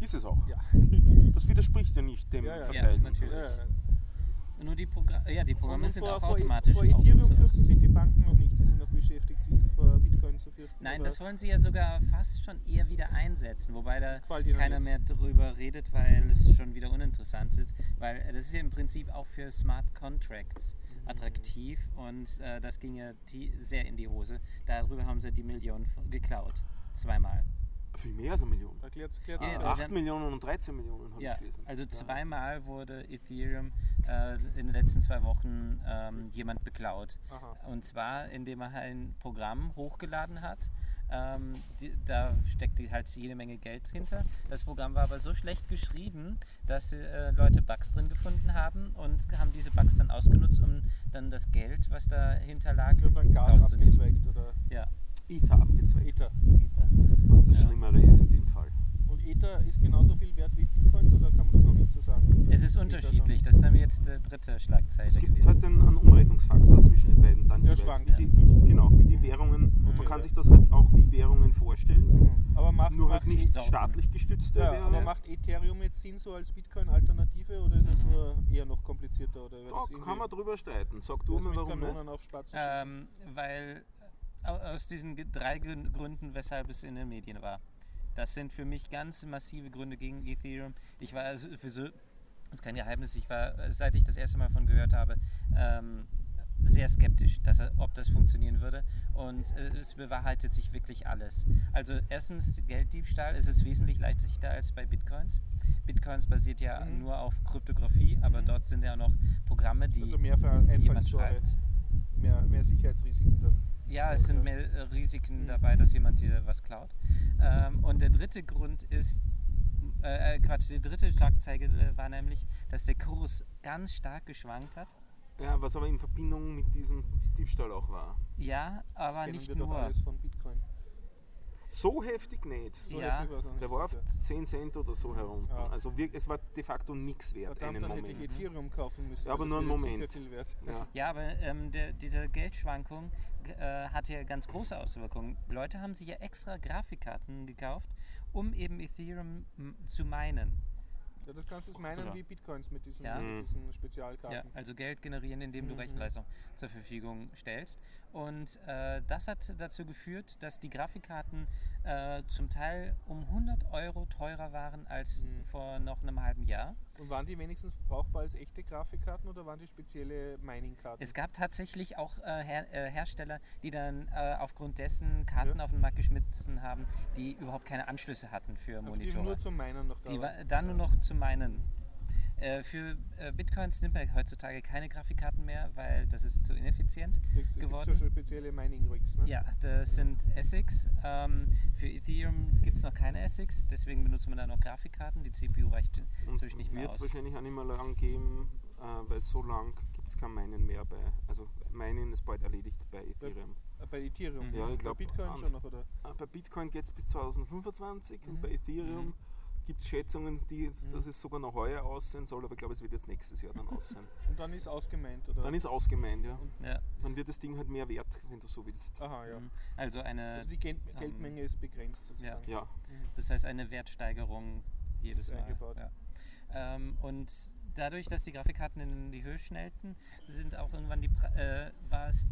ist es auch. Ja. Das widerspricht ja nicht dem Ja, ja. Verteilen. Ja, natürlich. Ja, ja. Nur die, Progra ja, die Programme Und sind vor, auch vor, automatisch vor Ethereum source. fürchten sich die Banken noch nicht. Die sind noch beschäftigt, sich vor Bitcoin zu fürchten. Nein, das wollen sie ja sogar fast schon eher wieder einsetzen, wobei da keiner mehr drüber redet, weil es schon wieder uninteressant ist. Weil äh, das ist ja im Prinzip auch für Smart Contracts Mhm. attraktiv und äh, das ging ja sehr in die Hose. Darüber haben sie die Millionen geklaut. Zweimal. Viel mehr als eine Million. Erklärt, erklärt Ja, mal. das ist 8 Millionen und 13 Millionen habe Ja, ich gelesen. also zweimal wurde Ethereum äh, in den letzten zwei Wochen ähm, jemand beklaut. Aha. Und zwar, indem er ein Programm hochgeladen hat. Ähm, die, da steckte halt jede Menge Geld hinter. Das Programm war aber so schlecht geschrieben, dass äh, Leute Bugs drin gefunden haben und haben diese Bugs dann ausgenutzt, um dann das Geld, was dahinter lag, Ich habe dann Gas rauszunehmen. oder Ja. Ether abgezweigt, Ether. was das Ja. Schlimmere ist in dem Fall. Und Ether ist genauso viel wert wie Bitcoins oder kann man das noch nicht so sagen? Es ist unterschiedlich. Das ist dann jetzt die dritte Schlagzeile Es gibt halt einen, einen Umrechnungsfaktor zwischen den beiden dann Ja, schwankt, wie die, wie die, genau, wie die Währungen. Ja, man kann ja. sich das halt auch wie Währungen vorstellen. Mhm. Aber macht, Nur halt macht nicht Sorten. staatlich gestützte Ja, Währungen. aber macht Ethereum jetzt Sinn so als Bitcoin-Alternative oder ist es Mhm. nur eher noch komplizierter? Oder da das kann man drüber streiten. Sag du das mir mit warum nicht. Auf Spatzen? Ähm, weil aus diesen drei Grün- Gründen, weshalb es in den Medien war. Das sind für mich ganz massive Gründe gegen Ethereum. Ich war also für so, das ist kein Geheimnis, ich war, seit ich das erste Mal von gehört habe, ähm, sehr skeptisch, dass, ob das funktionieren würde. Und äh, es bewahrheitet sich wirklich alles. Also erstens, Gelddiebstahl ist es wesentlich leichter als bei Bitcoins. Bitcoins basiert ja Mhm. nur auf Kryptographie, aber Mhm. dort sind ja noch Programme, die Also mehr jemand schreibt. mehr, mehr Sicherheitsrisiken dann. Ja, es sind mehr äh, Risiken Mhm. dabei, dass jemand dir was klaut. Ähm, und der dritte Grund ist, äh, äh, Quatsch, die dritte Schlagzeile äh, war nämlich, dass der Kurs ganz stark geschwankt hat. Ja, was aber in Verbindung mit diesem Diebstahl auch war. Ja, aber nicht nur. alles von Bitcoin. So heftig nicht. So Ja. heftig Der war auf ja. 10 Cent oder so herunter. Ja. Also wir, es war de facto nichts wert, Verdammt, einen dann hätte ich Moment. Ethereum kaufen müssen. Ja, aber nur einen Moment. viel wert. Ja. Ja, aber ähm, der, diese Geldschwankung äh, hat ja ganz große Auswirkungen. Leute haben sich ja extra Grafikkarten gekauft, um eben Ethereum zu meinen. Ja, das kannst du meinen wie Bitcoins mit diesen, Ja. mit diesen Ja, Spezialkarten. also Geld generieren, indem du Mhm. Rechenleistung zur Verfügung stellst. Und äh, das hat dazu geführt, dass die Grafikkarten äh, zum Teil um 100 Euro teurer waren als Mhm. vor noch einem halben Jahr. Und waren die wenigstens brauchbar als echte Grafikkarten oder waren die spezielle Mining-Karten? Es gab tatsächlich auch äh, Her äh, Hersteller, die dann äh, aufgrund dessen Karten Ja. auf den Markt geschmissen haben, die überhaupt keine Anschlüsse hatten für also die Monitore. nur zum Minen noch da Die waren. war, dann nur noch zu meinen. Äh, für äh, Bitcoins nimmt man heutzutage keine Grafikkarten mehr, weil das ist zu ineffizient Gibt's- gibt's geworden. ja schon spezielle Mining-Rigs, ne? Ja, das sind ASICs. Ähm, für Ethereum gibt es noch keine ASICs, deswegen benutzt man da noch Grafikkarten. Die CPU reicht Und inzwischen nicht mehr wird es aus. wahrscheinlich auch nicht mehr lang geben, äh, weil so lang gibt es kein Minen mehr bei. Also Minen ist bald erledigt bei Ethereum. Äh, Bei Ethereum. Mhm. Ja, ich Bei glaub, Bitcoin schon noch, oder? Äh, Bei Bitcoin geht es bis 2025 und Mhm. bei Ethereum Mhm. Gibt es Schätzungen, die jetzt, Mhm. dass es sogar noch heuer aussehen soll, aber ich glaube, es wird jetzt nächstes Jahr dann aussehen. Und dann ist ausgemeint, oder? Dann ist ausgemeint, ja. Ja. Dann wird das Ding halt mehr wert, wenn du so willst. Aha, ja. mhm. Also eine, Also die Geld ähm, Geldmenge ist begrenzt sozusagen. Ja, Mhm. das heißt eine Wertsteigerung jedes Mal. eingebaut. Ja. Ähm, und dadurch, dass die Grafikkarten in die Höhe schnellten, sind auch irgendwann die äh, war es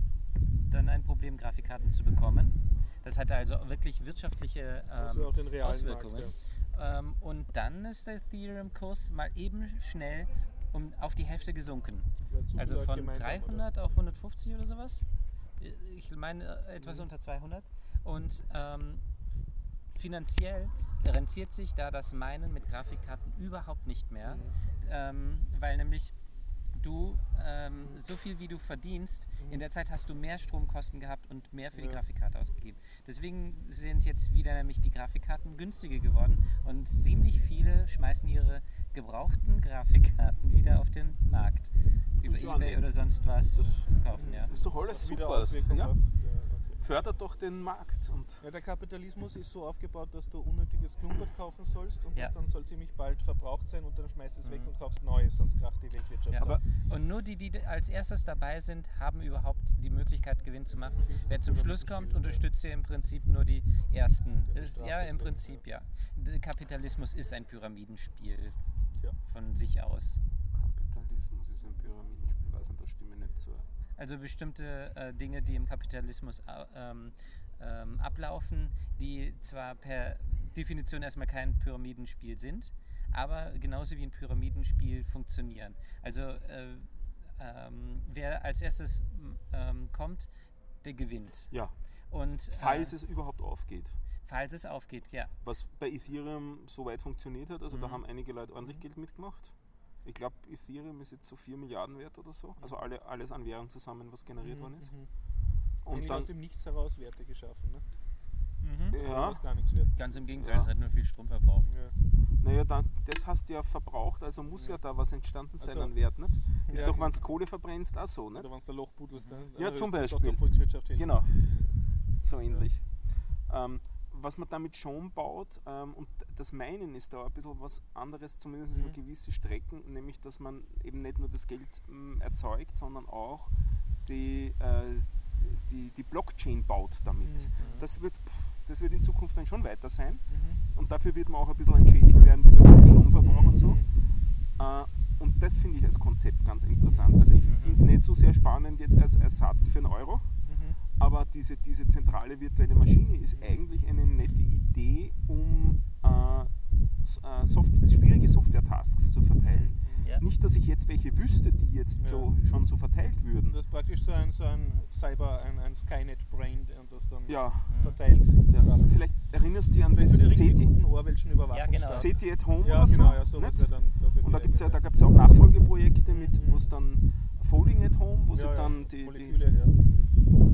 dann ein Problem, Grafikkarten zu bekommen. Das hatte also wirklich wirtschaftliche ähm, Also auch den realen Auswirkungen. Markt, Ähm, und dann ist der Ethereum-Kurs mal eben schnell um, auf die Hälfte gesunken. Also von gemeint haben, oder? 300 auf 150 oder sowas. Ich meine äh, etwas Mhm. unter 200. Und ähm, finanziell rentiert sich da das Meinen mit Grafikkarten überhaupt nicht mehr, ähm, weil nämlich du ähm, so viel wie du verdienst, in der Zeit hast du mehr Stromkosten gehabt und mehr für die Ja. Grafikkarte ausgegeben. Deswegen sind jetzt wieder nämlich die Grafikkarten günstiger geworden und ziemlich viele schmeißen ihre gebrauchten Grafikkarten wieder auf den Markt. Über Ebay oder sonst was Das- verkaufen, ja. Das ist doch alles Wieder super. Auswirkungen Ja. Ja. Fördert doch den Markt. Und Ja, der Kapitalismus ist so aufgebaut, dass du unnötiges Klumpert kaufen sollst und Ja. das dann soll ziemlich bald verbraucht sein und dann schmeißt es weg Mhm. und kaufst Neues, sonst kracht die Weltwirtschaft. Ja. Aber- und nur die, die als erstes dabei sind, haben überhaupt die Möglichkeit, Gewinn zu machen. Wer zum Schluss kommt, unterstützt ja im Prinzip nur die Ersten. Ist, ja, im Prinzip ja. Der Kapitalismus ist ein Pyramidenspiel Ja. von sich aus. Kapitalismus ist ein Pyramidenspiel, weiß nicht, da stimme ich nicht zu. Also bestimmte äh, Dinge, die im Kapitalismus ähm, ähm, ablaufen, die zwar per Definition erstmal kein Pyramidenspiel sind, aber genauso wie ein Pyramidenspiel funktionieren. Also äh, ähm, wer als erstes ähm, kommt, der gewinnt. Ja, Und falls äh, es überhaupt aufgeht. falls es aufgeht, ja. Was bei Ethereum so weit funktioniert hat, also da Mhm. haben einige Leute ordentlich Geld mitgemacht. Ich glaube, Ethereum ist jetzt so 4 Milliarden wert oder so. Also alle, alles an Währung zusammen, was generiert worden ist. Mhm. Und Eigentlich dann, aus dem Nichts heraus Werte geschaffen. Ne? ja, Vorher war's gar nichts wert. Ganz im Gegenteil, Ja. es hat nur viel Strom verbraucht. Ja. naja, dann, das hast du ja verbraucht, also muss ja, Ja. da was entstanden sein Also- an Wert, nicht? Ist Ja, doch, genau. wenn du Kohle verbrennst, auch so, nicht? Oder wenn es der Loch buddelst. Dann Ja, also zum ist Beispiel. der Volkswirtschaft helfen. Genau, so ähnlich. Ähm, was man damit schon baut, ähm, und das Meinen ist da ein bisschen was anderes, zumindest über Mhm. gewisse Strecken, nämlich dass man eben nicht nur das Geld ähm, erzeugt, sondern auch die, äh, die, die Blockchain baut damit. Mhm. Das, wird, pff, das wird in Zukunft dann schon weiter sein Mhm. und dafür wird man auch ein bisschen entschädigt werden, wieder für den Stromverbrauch und so. Mhm. Äh, und das finde ich als Konzept ganz interessant. Also ich Mhm. finde es nicht so sehr spannend jetzt als Ersatz für einen Euro, Mhm. Aber diese, diese zentrale virtuelle Maschine ist eigentlich eine nette Idee, um äh, äh, Soft schwierige Software-Tasks zu verteilen. Ja. Nicht, dass ich jetzt welche wüsste, die jetzt Ja. so, schon so verteilt würden. Das ist praktisch so ein, so ein Cyber, ein, ein Skynet-Brain das dann Ja, verteilt. ja. Vielleicht erinnerst du dich an das die SETI, Orwellschen Überwachungsstaat. SETI at Home Ja, oder so. genau, ja, sowas nicht? wäre dann dafür Und da, gibt's ja, da gab es ja auch Nachfolgeprojekte, mit, Mhm. wo es dann Folding at Home, wo sie ja, ja, dann die, die, Moleküle,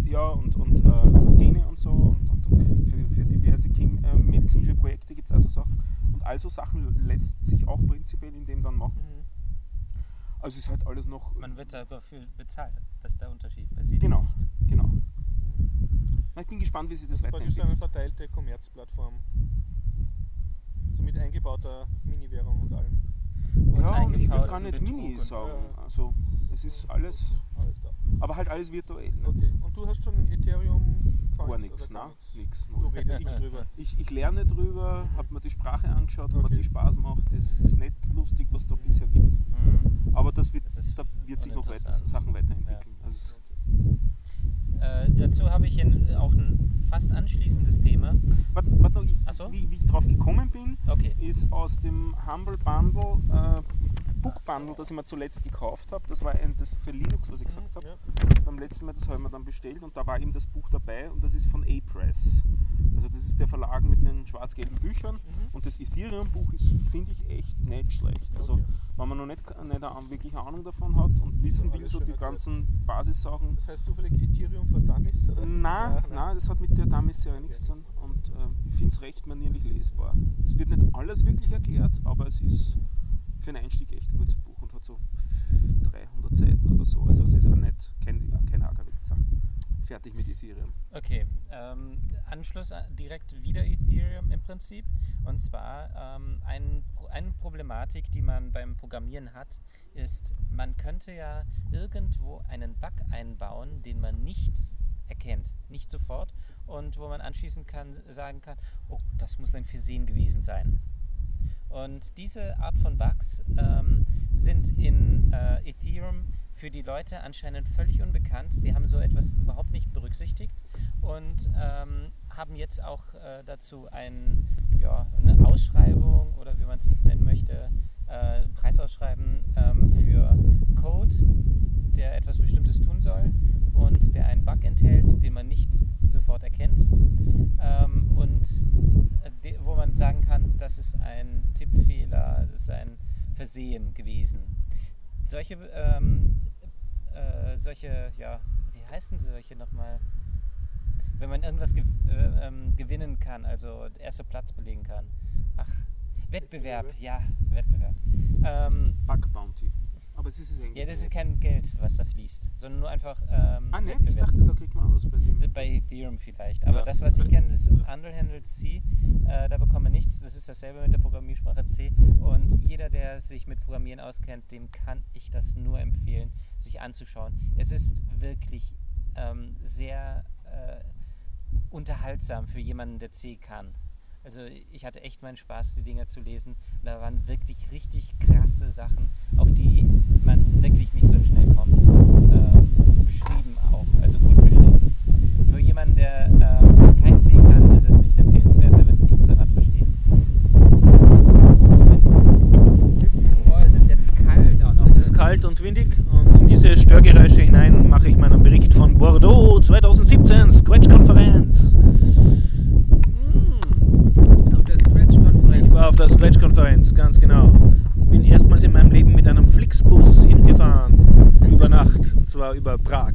ja. ja, und, und äh, Gene und so und, und, und für, für diverse Chem äh, medizinische Projekte gibt es also Sachen. Und all so Sachen lässt sich auch prinzipiell in dem dann machen. Mhm. Also es ist halt alles noch. Man wird dafür bezahlt. Das ist der Unterschied. Genau, nicht. genau. Na, Ich bin gespannt, wie sich das Das ist praktisch so eine weiterentwickelt. verteilte Kommerzplattform. So mit eingebauter Mini-Währung und allem. Und Ja, und ich würde gar nicht Betrug Mini sagen. Ja. Also es ist alles, Alles da. aber halt alles virtuell. Okay. Und du hast schon Ethereum Gar nichts, ne? nichts? Nix. Du redest Ich, nicht drüber. ich, ich lerne drüber, Mhm. habe mir die Sprache angeschaut, ob mir Okay. die Spaß macht. Das Mhm. ist nicht lustig, was da bisher gibt. Mhm. Aber das wird, Das ist da wird sich noch weiter. Sachen weiterentwickeln. Also es- Äh, dazu habe ich ein, auch ein fast anschließendes Thema. Warte, warte noch, ich, so. wie, wie ich drauf gekommen bin, Okay. ist aus dem Humble Bundle, äh, Book Bundle, das ich mir zuletzt gekauft habe. Das war ein, das für Linux, was ich gesagt habe. Ja. Beim letzten Mal, das habe ich mir dann bestellt und da war eben das Buch dabei und das ist von A-Press. Also das ist der Verlag mit den schwarz-gelben Büchern Mhm. und das Ethereum-Buch ist, finde ich, echt nicht schlecht. Also Okay. wenn man noch nicht, nicht eine wirkliche Ahnung davon hat und wissen will, so die ganzen Basissachen, Das heißt zufällig Ethereum for Dummies? Oder? Nein, Ja, nein, das hat mit der Dummy-Serie nichts zu tun. Und ähm, ich finde es recht manierlich lesbar. Es wird nicht alles wirklich erklärt, aber es ist für einen Einstieg echt gutes Buch und hat so 300 Seiten oder so. Also es ist auch nicht, kein, kein Agerwälzer. Fertig mit Ethereum. Okay, ähm, Anschluss an- direkt wieder Ethereum im Prinzip. Und zwar ähm, ein, eine Problematik, die man beim Programmieren hat, ist, man könnte ja irgendwo einen Bug einbauen, den man nicht erkennt, nicht sofort, und wo man anschließend kann, sagen kann, oh, das muss ein Versehen gewesen sein. Und diese Art von Bugs ähm, sind in äh, Ethereum für die Leute anscheinend völlig unbekannt. Sie haben so etwas überhaupt nicht berücksichtigt und ähm, haben jetzt auch äh, dazu ein, ja, eine Ausschreibung oder wie man es nennen möchte, äh, Preisausschreiben ähm, für Code, der etwas Bestimmtes tun soll und der einen Bug enthält, den man nicht sofort erkennt. Ähm, und äh, wo man sagen kann, das ist ein Tippfehler, das ist ein Versehen gewesen. Solche, ähm, äh, solche, ja, wie heißen sie solche nochmal? Wenn man irgendwas gew äh, ähm, gewinnen kann, also erster Platz belegen kann. Ach, Wettbewerb, ja, Wettbewerb. Ähm, Bug Bounty. Aber es ist es eigentlich. ja, das ist kein Geld, was da fließt, sondern nur einfach ähm, Ah, ne? Ich dachte, da kriegt man aus bei dem. Bei Ethereum vielleicht. Aber Ja. das, was ich kenne, das Handle Handle C, äh, da bekommt man nichts. Das ist dasselbe mit der Programmiersprache C. Und jeder, der sich mit Programmieren auskennt, dem kann ich das nur empfehlen, sich anzuschauen. Es ist wirklich ähm, sehr äh, unterhaltsam für jemanden, der C kann. Also ich hatte echt meinen Spaß, die Dinger zu lesen. Da waren wirklich richtig krasse Sachen, auf die man wirklich nicht so schnell kommt. Äh, beschrieben auch, also gut beschrieben. Für jemanden, der ähm, kein C kann, ist es nicht empfehlenswert, der wird nichts daran verstehen. Boah, es ist jetzt kalt auch noch. Es ist kalt und windig und in diese Störgeräusche hinein mache ich meinen Bericht von Bordeaux 2017, Scratch-Konferenz. Auf der Scratch-Konferenz. Ich war auf der Scratch-Konferenz, ganz genau. Bin erstmals in meinem Leben mit einem Flixbus hingefahren, über Nacht, und zwar über Prag.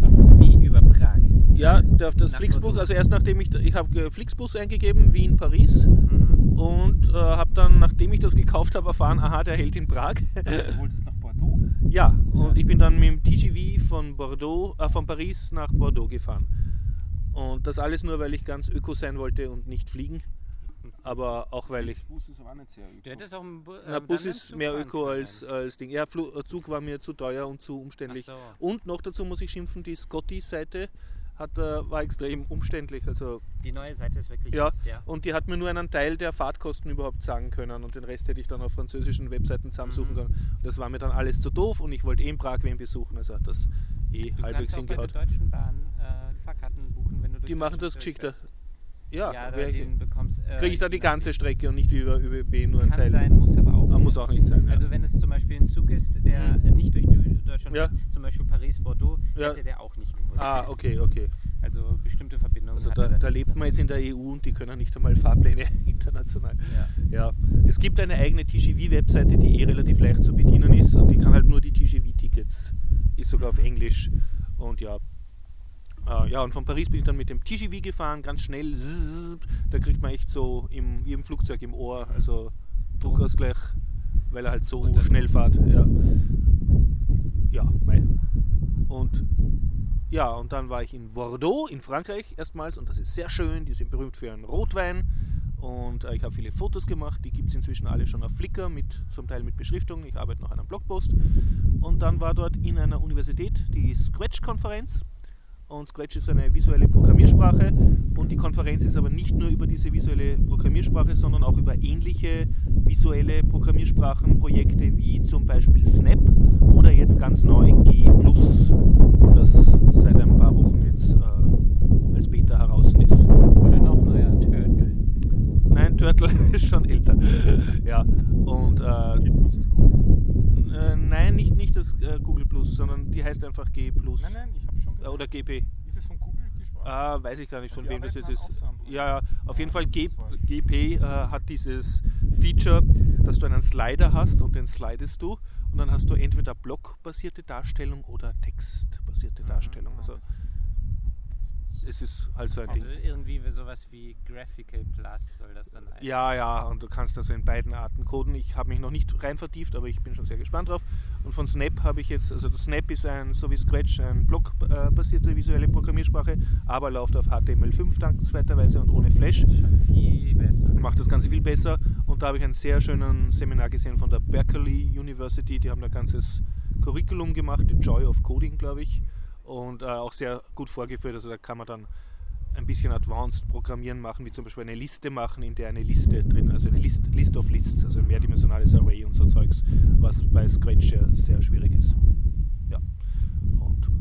Da? Wie über Prag. Ja, der- das Nach Flixbus, also erst nachdem ich, ich habe Flixbus eingegeben, Wien, Paris Mhm. und äh, habe dann, nachdem ich das gekauft habe, erfahren, aha, der hält in Prag. Du wolltest nach Bordeaux. Ja, und ich bin dann mit dem TGV von Bordeaux, äh, von Paris nach Bordeaux gefahren. Und das alles nur, weil ich ganz öko sein wollte und nicht fliegen. Aber auch weil ich. Bus ist aber auch nicht sehr Du hättest auch einen Bu Na, ähm, Bus ist mehr öko als, als Ding. Ja, Flu äh, Zug war mir zu teuer und zu umständlich. So. Und noch dazu muss ich schimpfen, die Scotty-Seite hat, äh, war extrem umständlich. Also, Die neue Seite ist wirklich ja, Mist, ja. und die hat mir nur einen Teil der Fahrtkosten überhaupt sagen können und den Rest hätte ich dann auf französischen Webseiten zusammensuchen Mhm. können. Das war mir dann alles zu doof und ich wollte eh in Prag wen besuchen, also hat das eh Du halbwegs kannst auch bei der hingehaut. Deutschen Bahn äh, Fahrkarten buchen, wenn du durch Die machen das geschickter. durchfährst. Ja, ja da wär ich- den bekommst. Äh, kriege ich dann die ganze Strecke und nicht wie über ÖBB nur ein Kann Teil. sein, muss aber auch. Ah, muss auch nicht sein. Ja. Also wenn es zum Beispiel ein Zug ist, der Mhm. nicht durch Du- Deutschland Ja. geht, zum Beispiel Paris-Bordeaux, Ja. hätte der auch nicht gewusst. ah, okay, okay. Also bestimmte Verbindungen Also da, da lebt man jetzt in der EU und die können nicht einmal Fahrpläne international. Ja. Ja, es gibt eine eigene TGV-Webseite, die eh relativ leicht zu bedienen ist und die kann halt nur die TGV-Tickets, ist sogar auf Mhm. Englisch und ja. Äh, ja, und von Paris bin ich dann mit dem TGV gefahren, ganz schnell. Da kriegt man echt so im, wie im Flugzeug im Ohr, also Druckausgleich, weil er halt so schnell fährt. Ja, ja mei. Und ja, und dann war ich in Bordeaux in Frankreich erstmals und das ist sehr schön. Die sind berühmt für ihren Rotwein und äh, ich habe viele Fotos gemacht. Die gibt es inzwischen alle schon auf Flickr, mit, zum Teil mit Beschriftung. Ich arbeite noch an einem Blogpost. Und dann war dort in einer Universität die Scratch-Konferenz. Und Scratch ist eine visuelle Programmiersprache und die Konferenz ist aber nicht nur über diese visuelle Programmiersprache, sondern auch über ähnliche visuelle Programmiersprachenprojekte wie zum Beispiel Snap oder jetzt ganz neu G+, das seit ein paar Wochen jetzt äh, als Beta heraus ist. Oder noch neuer Turtle. Nein, Turtle ist schon älter. ja, und äh, G Plus ist cool. äh, nein, nicht, nicht das äh, Google Plus, sondern die heißt einfach G+. Nein, nein, ich habe Oder GP. Ist es von Google die Sprache? Ah, weiß ich gar nicht, von wem das jetzt ist. Ja, ja, auf jeden Fall G, das GP äh, hat dieses Feature, dass du einen Slider hast und den slidest du und dann hast du entweder blockbasierte Darstellung oder textbasierte Mhm. Darstellung. Ah, Also das- es ist halt so ein Also Ding. irgendwie wie sowas wie Graphical Plus soll das dann heißen. Ja, ja, und du kannst also in beiden Arten coden. Ich habe mich noch nicht rein vertieft, aber ich bin schon sehr gespannt drauf. Und von Snap habe ich jetzt, also das Snap ist ein, so wie Scratch, ein blockbasierte visuelle Programmiersprache, aber läuft auf HTML5 dankenswerterweise und ohne Flash. Viel besser. macht das Ganze viel besser. Und da habe ich ein sehr schönes Seminar gesehen von der Berkeley University. Die haben da ein ganzes Curriculum gemacht, The Joy of Coding, glaube ich. Und äh, auch sehr gut vorgeführt. Also da kann man dann ein bisschen Advanced Programmieren machen, wie zum Beispiel eine Liste machen, in der eine Liste drin, also eine List, List of Lists, also ein mehrdimensionales Array und so Zeugs, was bei Scratch ja sehr schwierig ist.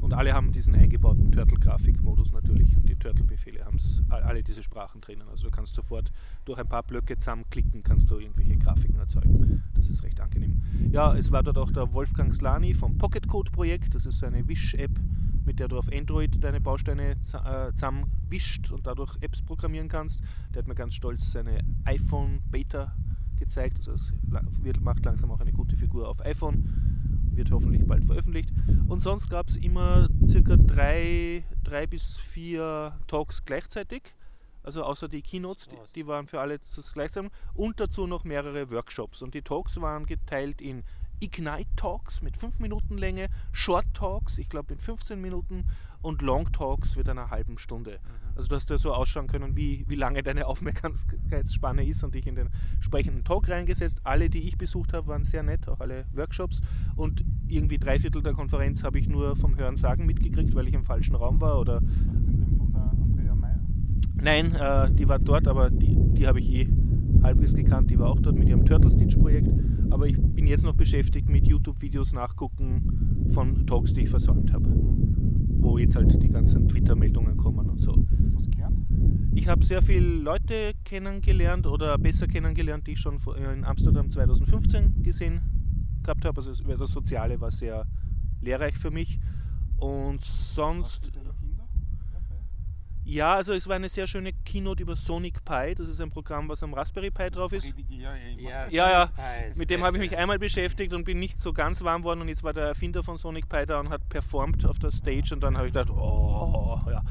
Und, alle haben diesen eingebauten Turtle-Grafikmodus natürlich und die Turtle-Befehle haben alle diese Sprachen drinnen. Also du kannst sofort durch ein paar Blöcke zusammenklicken, kannst du irgendwelche Grafiken erzeugen. Das ist recht angenehm. Ja, es war dort auch der Wolfgang Slani vom Pocket Code Projekt. Das ist so eine Wish-App mit der du auf Android deine Bausteine äh, zusammenwischt und dadurch Apps programmieren kannst. Der hat mir ganz stolz seine iPhone Beta gezeigt. Also es macht langsam auch eine gute Figur auf iPhone. Wird hoffentlich bald veröffentlicht. Und sonst gab es immer circa drei, drei bis vier Talks gleichzeitig. Also außer die Keynotes, die, die waren für alle gleichsam. Und dazu noch mehrere Workshops. Und die Talks waren geteilt in Ignite Talks mit 5 Minuten Länge, Short Talks, ich glaube in 15 Minuten und Long Talks mit einer halben Stunde. Also dass du so ausschauen können, wie, wie lange deine Aufmerksamkeitsspanne ist und dich in den entsprechenden Talk reingesetzt. Alle, die ich besucht habe, waren sehr nett, auch alle Workshops. Und irgendwie drei Viertel der Konferenz habe ich nur vom Hören sagen mitgekriegt, weil ich im falschen Raum war oder Was denn dem von der Andrea Meyer? Nein, äh, die war dort, aber die, die habe ich eh halbwegs gekannt. Die war auch dort mit ihrem Turtle Stitch Projekt. Aber ich bin jetzt noch beschäftigt mit YouTube-Videos nachgucken von Talks, die ich versäumt habe. Wo jetzt halt die ganzen Twitter-Meldungen kommen und so. Hast du was gelernt? Ich habe sehr viele Leute kennengelernt oder besser kennengelernt, die ich schon vor- in Amsterdam 2015 gesehen gehabt habe. Also das Soziale war sehr lehrreich für mich. Und sonst. du deine Kinder dabei? Ja, also es war eine sehr schöne Keynote über Sonic Pi. Das ist ein Programm, was am Raspberry Pi drauf ist. Ja. Ja, Ja, Mit dem habe ich mich einmal beschäftigt und bin nicht so ganz warm worden. Und jetzt war der Erfinder von Sonic Pi da und hat performt auf der Stage. Und dann habe ich gedacht, oh, ja.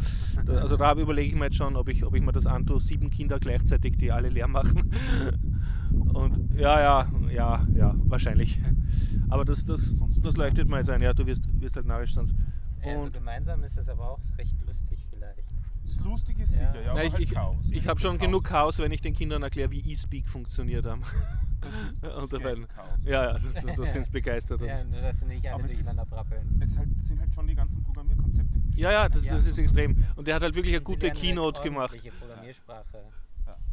Also da überlege ich mir jetzt schon, ob ich, ob ich mir das antue. Sieben Kinder gleichzeitig, die alle leer machen. Und ja, ja, ja, ja, wahrscheinlich. Aber das, das, das leuchtet mir jetzt ein. Ja, du wirst, wirst halt narrisch sonst. Also Und gemeinsam ist das aber auch recht lustig. Das Lustige ist Ja. sicher, ja, aber ich halt ich, Chaos. ich habe schon genug Chaos, wenn ich den Kindern erkläre, wie eSpeak funktioniert haben. Das Und ist Chaos. Ja, ja, das, das, das sind sie begeistert. Und Ja, nur dass sie nicht alle ist- durcheinander brabbeln. Es halt, sind halt schon die ganzen Programmierkonzepte. Ja, ja, das, Ja. das ist extrem. Und der hat halt wirklich eine gute halt Keynote gemacht, Programmiersprache.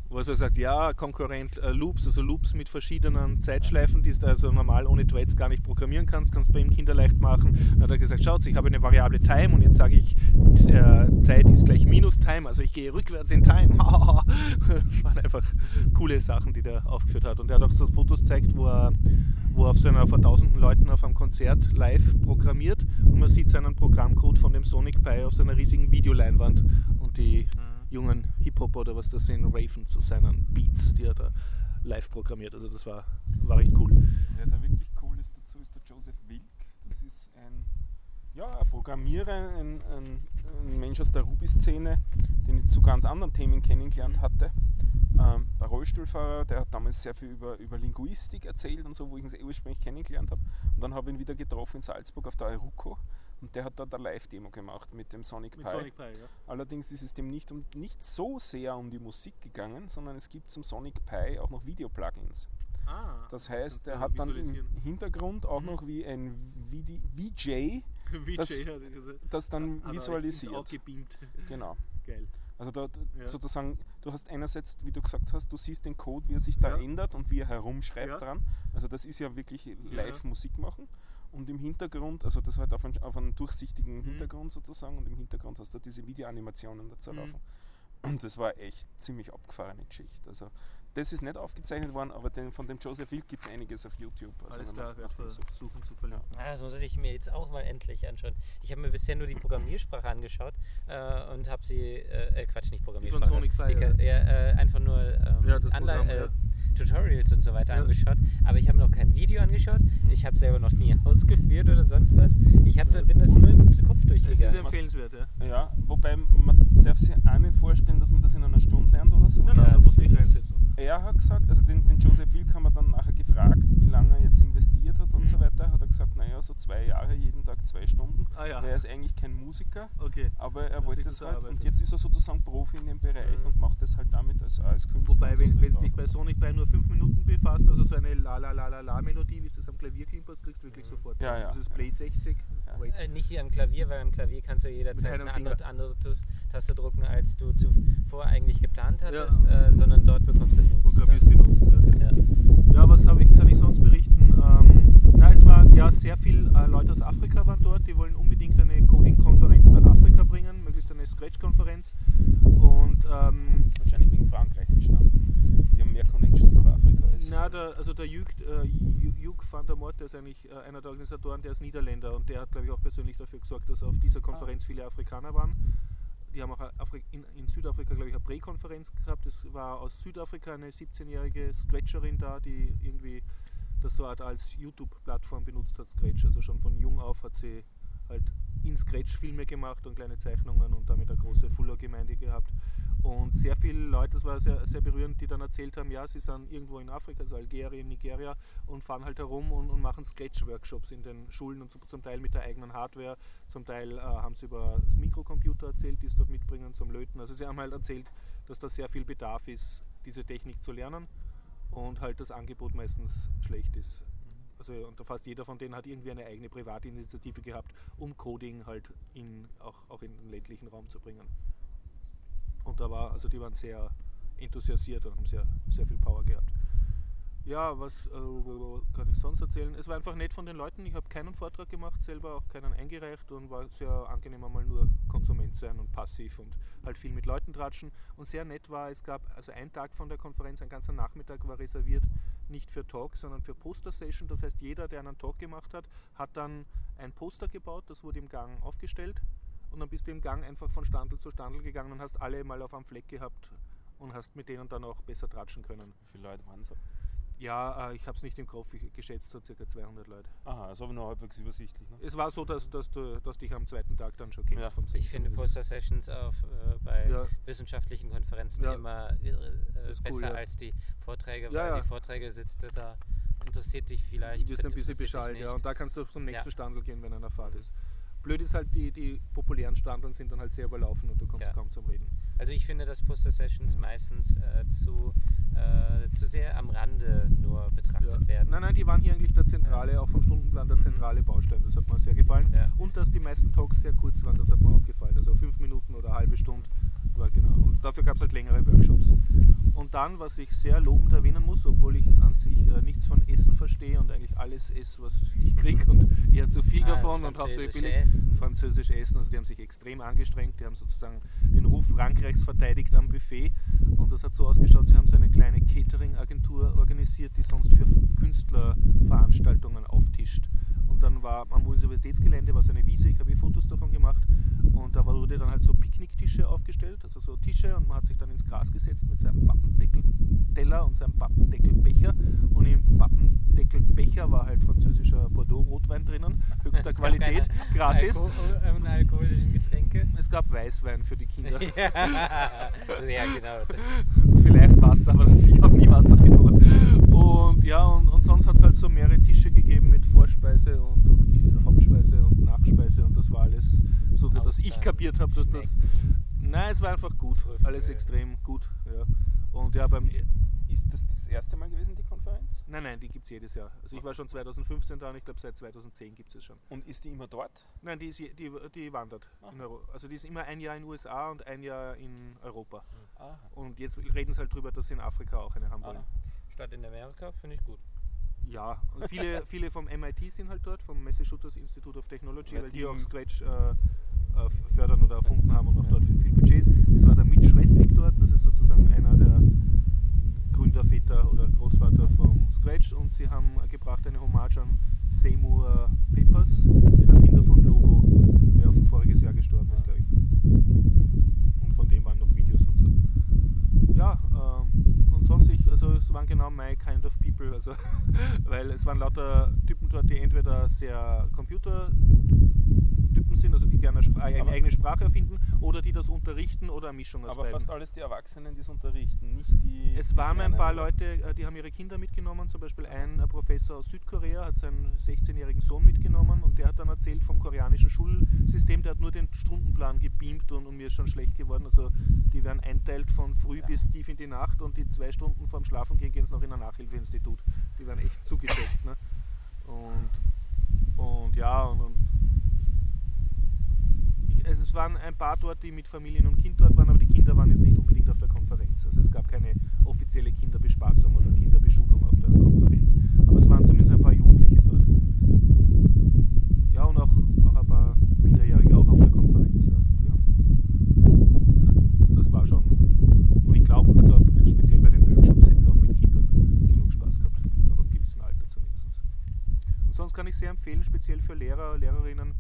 Wo er sagt, ja, konkurrent äh, Loops, also Loops mit verschiedenen Zeitschleifen, die du also normal ohne Threads gar nicht programmieren kannst, kannst bei ihm kinderleicht machen. Dann hat er gesagt, schaut, ich habe eine Variable Time und jetzt sage ich, äh, Zeit ist gleich minus Time, also ich gehe rückwärts in Time. das waren einfach coole Sachen, die der aufgeführt hat. Und er hat auch so Fotos gezeigt, wo er, wo auf so vor tausenden Leuten auf einem Konzert live programmiert und man sieht seinen Programmcode von dem Sonic Pi auf seiner riesigen Videoleinwand und die jungen Hip-Hop oder was das sind, raven zu seinen Beats, die er da live programmiert. Also das war, war recht cool. Wer da wirklich cool ist dazu, ist der Joseph Wilk. Das ist ein, ja, ein Programmierer, ein, ein, ein Mensch aus der Ruby-Szene, den ich zu ganz anderen Themen kennengelernt hatte. Ähm, ein Rollstuhlfahrer, der hat damals sehr viel über, über Linguistik erzählt und so, wo ich ihn ursprünglich kennengelernt habe. Und dann habe ich ihn wieder getroffen in Salzburg auf der Euruco und der hat da eine Live-Demo gemacht mit dem Sonic Pi. Pi, ja. Allerdings ist es dem nicht, um, nicht so sehr um die Musik gegangen, sondern es gibt zum Sonic Pi auch noch Video-Plugins. Ah, Das heißt, er hat dann im. Hintergrund auch Mhm. noch wie ein VD VJ, VJ das- das dann Hat er visualisiert. Gebeamt. Genau. Geil. Also da, Ja. sozusagen, du hast einerseits, wie du gesagt hast, du siehst den Code, wie er sich da Ja. ändert und wie er herumschreibt Ja. dran. Also das ist ja wirklich live. Musik machen. Und im Hintergrund, also das halt auf, einen, auf einen durchsichtigen Mhm. Hintergrund sozusagen und im Hintergrund hast du diese Videoanimationen dazu Mhm. laufen. Und das war echt ziemlich abgefahrene Geschichte. Also das ist nicht aufgezeichnet worden, aber den, von dem Joseph Wild gibt es einiges auf YouTube. Also Alles klar, sucht. versuchen zu verlinken. Ah, das muss ich mir jetzt auch mal endlich anschauen. Ich habe mir bisher nur die Programmiersprache angeschaut äh, und habe sie, äh, äh, Quatsch, nicht Programmiersprache. Sonic Pi, die, ja. Äh, einfach nur ähm, Ja, das Tutorials und so weiter Ja. angeschaut. Aber ich habe noch kein Video angeschaut. Ich habe selber noch nie ausgeführt oder sonst was. Ich hab, Ja, bin das nur im Kopf Es ist durchgegangen. empfehlenswert, ja. Ja, wobei man darf sich auch nicht vorstellen, dass man das in einer Stunde lernt oder so. Nein, nein, Ja, da das du dich nicht. reinsetzen. Er hat gesagt, also den, den Joseph Wilk haben wir dann nachher gefragt, wie lange er jetzt investiert hat und Mhm. so weiter. Hat er gesagt, naja, so zwei Jahre, jeden Tag zwei Stunden. Ah ja, er ist eigentlich kein Musiker, okay. aber er wollte das das halt. erarbeitet. Und jetzt ist er sozusagen Profi in dem Bereich Mhm. und macht das halt damit als, als Künstler. Wobei, wenn es auch dich bei. Sonic bei nur 5 Minuten befasst, also so eine La La La La La Melodie, wie es das am Klavier klingt, das kriegst du wirklich Mhm. sofort. Ja, ja, Das ist ja. Play 60. Ja. Wait. Äh, nicht hier am Klavier, weil am Klavier kannst du jederzeit eine andere, andere Taste drücken, als du zuvor eigentlich geplant hattest, äh, sondern dort bekommst du Loops Programmierst die Noten. Ja. Ja. Ja, was habe ich, kann ich sonst berichten? Ähm, na, es war ja sehr viel äh, Leute aus Afrika waren dort, die wollen unbedingt eine Coding-Konferenz nach Afrika bringen, möglichst eine Scratch-Konferenz. Und ähm, Das ist wahrscheinlich wegen Frankreich entstanden. Die haben mehr Connections nach Afrika als? Na, der, also der Jürg, äh, Jürg van der Mort, der ist eigentlich äh, einer der Organisatoren, der ist Niederländer und der hat, glaube ich, auch persönlich dafür gesorgt, dass auf dieser Konferenz viele Afrikaner waren. Die haben auch Afri in, in Südafrika, glaube ich, eine Präkonferenz gehabt. Es war aus Südafrika eine 17-jährige Scratcherin da, die irgendwie das so halt als YouTube-Plattform benutzt hat, Scratch. Also schon von jung auf hat sie halt in Scratch Filme gemacht und kleine Zeichnungen und damit eine große Fuller-Gemeinde gehabt. Und sehr viele Leute, das war sehr, sehr berührend, die dann erzählt haben, ja, sie sind irgendwo in Afrika, also Algerien, Nigeria und fahren halt herum und, und machen Scratch-Workshops in den Schulen und zum, Teil mit der eigenen Hardware, zum Teil äh, haben sie über das Mikrocomputer erzählt, die sie dort mitbringen zum Löten. Also sie haben halt erzählt, dass da sehr viel Bedarf ist, diese Technik zu lernen und halt das Angebot meistens schlecht ist. Also und fast jeder von denen hat irgendwie eine eigene Privatinitiative gehabt, um Coding halt in, auch, auch in den ländlichen Raum zu bringen. Und da war, also die waren sehr enthusiasiert und haben sehr, sehr viel Power gehabt. Ja, was äh, kann ich sonst erzählen? Es war einfach nett von den Leuten. Ich habe keinen Vortrag gemacht, selber auch keinen eingereicht und war sehr angenehm einmal nur Konsument sein und passiv und halt viel mit Leuten tratschen. Und sehr nett war, es gab also ein Tag von der Konferenz, ein ganzer Nachmittag war reserviert, nicht für Talk, sondern für Poster-Session. Das heißt, jeder, der einen Talk gemacht hat, hat dann ein Poster gebaut, das wurde im Gang aufgestellt und dann bist du im Gang einfach von Standel zu Standel gegangen und hast alle mal auf einem Fleck gehabt und hast mit denen dann auch besser tratschen können. Wie viele Leute waren so? Ja, äh, ich habe es nicht im Kopf, ich geschätzt so circa 200 Leute. Aha, also aber nur halbwegs übersichtlich. Ne? Es war so, dass, dass du dass dich am zweiten Tag dann schon kennst Ja. vom Sehen. Ich finde Poster-Sessions auf, äh, bei Ja. wissenschaftlichen Konferenzen Ja. immer äh, äh, ist besser cool, ja. als die Vorträge, Ja, weil ja. die Vorträge sitzt du da, interessiert dich vielleicht. Du wirst ein bisschen Bescheid, ja. Und da kannst du zum nächsten Ja. Standel gehen, wenn einer Fahrt ist. Blöd ist halt, die, die populären Standeln sind dann halt sehr überlaufen und du kommst Ja. kaum zum Reden. Also ich finde, dass Poster-Sessions Mhm. meistens äh, zu, äh, zu sehr am Rande nur betrachtet Ja. werden. Nein, nein, die waren hier eigentlich der zentrale, auch vom Stundenplan der Mhm. zentrale Baustein. Das hat mir sehr gefallen. Ja. Und dass die meisten Talks sehr kurz waren, das hat mir auch gefallen. Also fünf Minuten oder eine halbe Stunde war genau. Und dafür gab es halt längere Workshops. Und dann, was ich sehr lobend erwähnen muss, obwohl ich an sich äh, nichts von Essen verstehe und eigentlich alles esse, was ich kriege und eher zu viel Ah, davon und hauptsächlich billig. Essen. Französisch Essen, also die haben sich extrem angestrengt, die haben sozusagen den Ruf Frankreichs verteidigt am Buffet und das hat so ausgeschaut, sie haben so eine kleine Catering-Agentur organisiert, die sonst für Künstler Veranstaltungen auftischt. Und dann war am Universitätsgelände war so eine Wiese, ich habe eh Fotos davon gemacht und da wurde dann halt so Picknicktische aufgestellt, also so Tische und man hat sich dann ins Gras gesetzt mit seinem Pappendeckelteller und seinem Pappendeckelbecher und im Pappendeckelbecher war halt französischer Bordeaux-Rotwein drinnen, höchster Qualität, gratis. Alko äh, unalkoholischen Getränke. Es gab Weißwein für die Kinder. ja, ja, genau. Vielleicht Wasser, aber das, ich habe nie Wasser genommen. Und ja, und, und sonst hat es halt so mehrere Tische gegeben mit Vorspeise und, und Hauptspeise und Nachspeise und das war alles so, dass ich kapiert habe, dass das. Nein, es war einfach gut. Alles extrem gut. Ja. Und ja, beim. Ist, ist das das erste Mal gewesen, die Konferenz? Nein, nein, die gibt es jedes Jahr. Also ich war schon 2015 da und ich glaube seit 2010 gibt es es schon. Und ist die immer dort? Nein, die, ist, je- die, die wandert. In Aha. Euro. Also die ist immer ein Jahr in den USA und ein Jahr in Europa. Aha. Und jetzt reden sie halt drüber, dass sie in Afrika auch eine haben wollen. Ah. Statt in Amerika finde ich gut. Ja, und viele, viele vom MIT sind halt dort, vom Massachusetts Institute of Technology, Weil weil die die- auch Scratch äh, äh, fördern oder erfunden haben und auch dort viel Budgets. Es war der Mitch Resnick dort, das ist sozusagen einer der Gründerväter oder Großvater vom Scratch und sie haben gebracht eine Hommage an Seymour Papers, den Erfinder von Logo, der voriges Jahr gestorben ist, glaube ich. Und von dem waren noch Videos und so. Ja, ähm, sonst, ich, also es waren genau my kind of people, also weil es waren lauter Typen dort, die entweder sehr Computertypen sind, also die gerne eine Aber- eigene Sprache erfinden, oder die das unterrichten oder eine Mischung aus Aber beiden. fast alles die Erwachsenen, die es unterrichten, nicht die. Es waren ein paar? Leute, äh, die haben ihre Kinder mitgenommen. Zum Beispiel ein äh, Professor aus Südkorea hat seinen 16-jährigen Sohn mitgenommen und der hat dann erzählt vom koreanischen Schulsystem. Der hat nur den Stundenplan gebeamt und, und mir ist schon schlecht geworden. Also die werden einteilt von früh bis tief in die Nacht und die zwei Stunden vorm Schlafen gehen, gehen sie noch in ein Nachhilfeinstitut. Die werden echt zugesteckt. Ne? es waren ein paar dort, die mit Familien und Kind dort waren, aber die Kinder waren jetzt nicht unbedingt auf der Konferenz. Also es gab keine offizielle Kinderbespaßung oder Kinderbeschulung auf der Konferenz. Aber es waren zumindest ein paar Jugendliche dort. Ja, und auch, auch ein paar Minderjährige auch auf der Konferenz. Ja. Das, das war schon. Und ich glaube, also speziell bei den Workshops hätte es auch mit Kindern genug Spaß gehabt, aber im gewissen Alter zumindest. Und sonst kann ich sehr empfehlen, speziell für Lehrer, Lehrerinnen,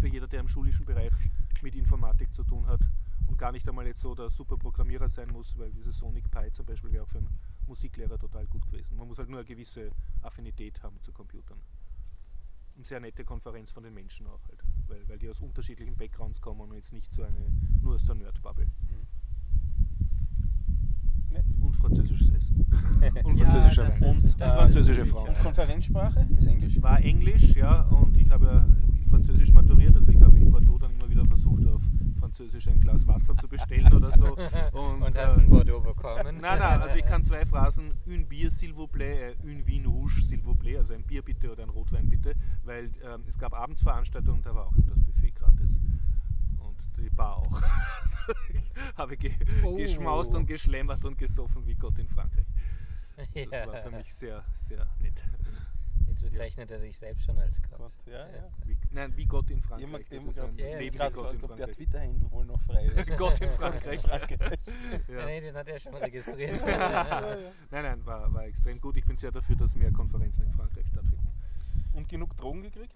für jeder, der im schulischen Bereich mit Informatik zu tun hat und gar nicht einmal jetzt so der super Programmierer sein muss, weil dieses Sonic Pi zum Beispiel wäre auch für einen Musiklehrer total gut gewesen. Man muss halt nur eine gewisse Affinität haben zu Computern. Eine sehr nette Konferenz von den Menschen auch halt, weil, weil die aus unterschiedlichen Backgrounds kommen und jetzt nicht so eine nur aus der Nerd-Bubble. Nett. Und französisches Essen. Und Ja, französischer das Wein. ist- Und das französische Frauen. natürlich, Konferenzsprache ist Englisch. War Englisch, ja, und ich habe ja Französisch maturiert, also ich habe in Bordeaux dann wieder versucht, auf Französisch ein Glas Wasser zu bestellen oder so. Und, Und äh, hast ein Bordeaux bekommen? Nein, nein, also ich kann zwei Phrasen, un Bier s'il vous plaît, äh, un Vin rouge s'il vous plaît, also ein Bier bitte oder ein Rotwein bitte, weil ähm, es gab Abendsveranstaltungen, da war auch das Buffet gratis. Und die Bar auch. also ich habe ge Oh. geschmaust und geschlemmert und gesoffen wie Gott in Frankreich. Das war für mich sehr, sehr nett. Jetzt bezeichnet er sich selbst schon als Gott. Gott, ja, ja. Wie, nein, wie Gott in Frankreich. Ja, ja, Leben wie gerade Gott in ob der Frankreich. Twitter-Handle wohl noch frei ist. Wie Gott in Frankreich. Frankreich. Ja. Nee, den hat er schon registriert. Nein, nein, war, war extrem gut. Ich bin sehr dafür, dass mehr Konferenzen in Frankreich stattfinden. Und genug Drogen gekriegt?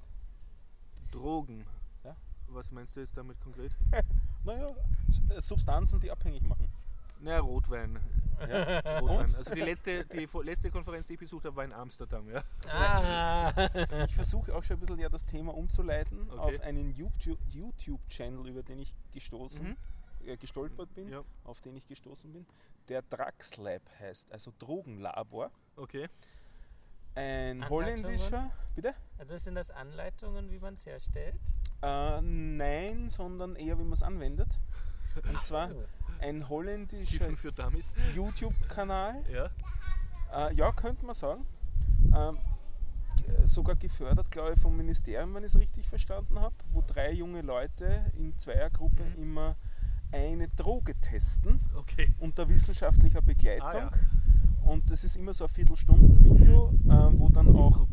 Drogen. Ja. Was meinst du jetzt damit konkret? Naja, Substanzen, die abhängig machen. Naja, Rotwein. Ja. Rotwein. Und? Also die letzte, die letzte Konferenz, die ich besucht habe, war in Amsterdam. Ja. ah. Ich versuche auch schon ein bisschen ja das Thema umzuleiten Okay. auf einen YouTube- YouTube-Channel, über den ich gestoßen, Mhm. äh, gestolpert bin, Ja. auf den ich gestoßen bin, der Drugs Lab heißt, also Drogenlabor. Okay. Ein holländischer, bitte? Also sind das Anleitungen, wie man es herstellt? Äh, nein, sondern eher, wie man es anwendet. Und zwar Oh. Ein holländischer. YouTube-Kanal. Ja. Äh, ja, könnte man sagen. Ähm, g- sogar gefördert, glaube ich, vom Ministerium, wenn ich es richtig verstanden habe, wo drei junge Leute in Zweiergruppe Mhm. immer eine Droge testen Okay. unter wissenschaftlicher Begleitung. Ah, ja. Und das ist immer so ein Viertelstunden-Video, äh, wo dann auch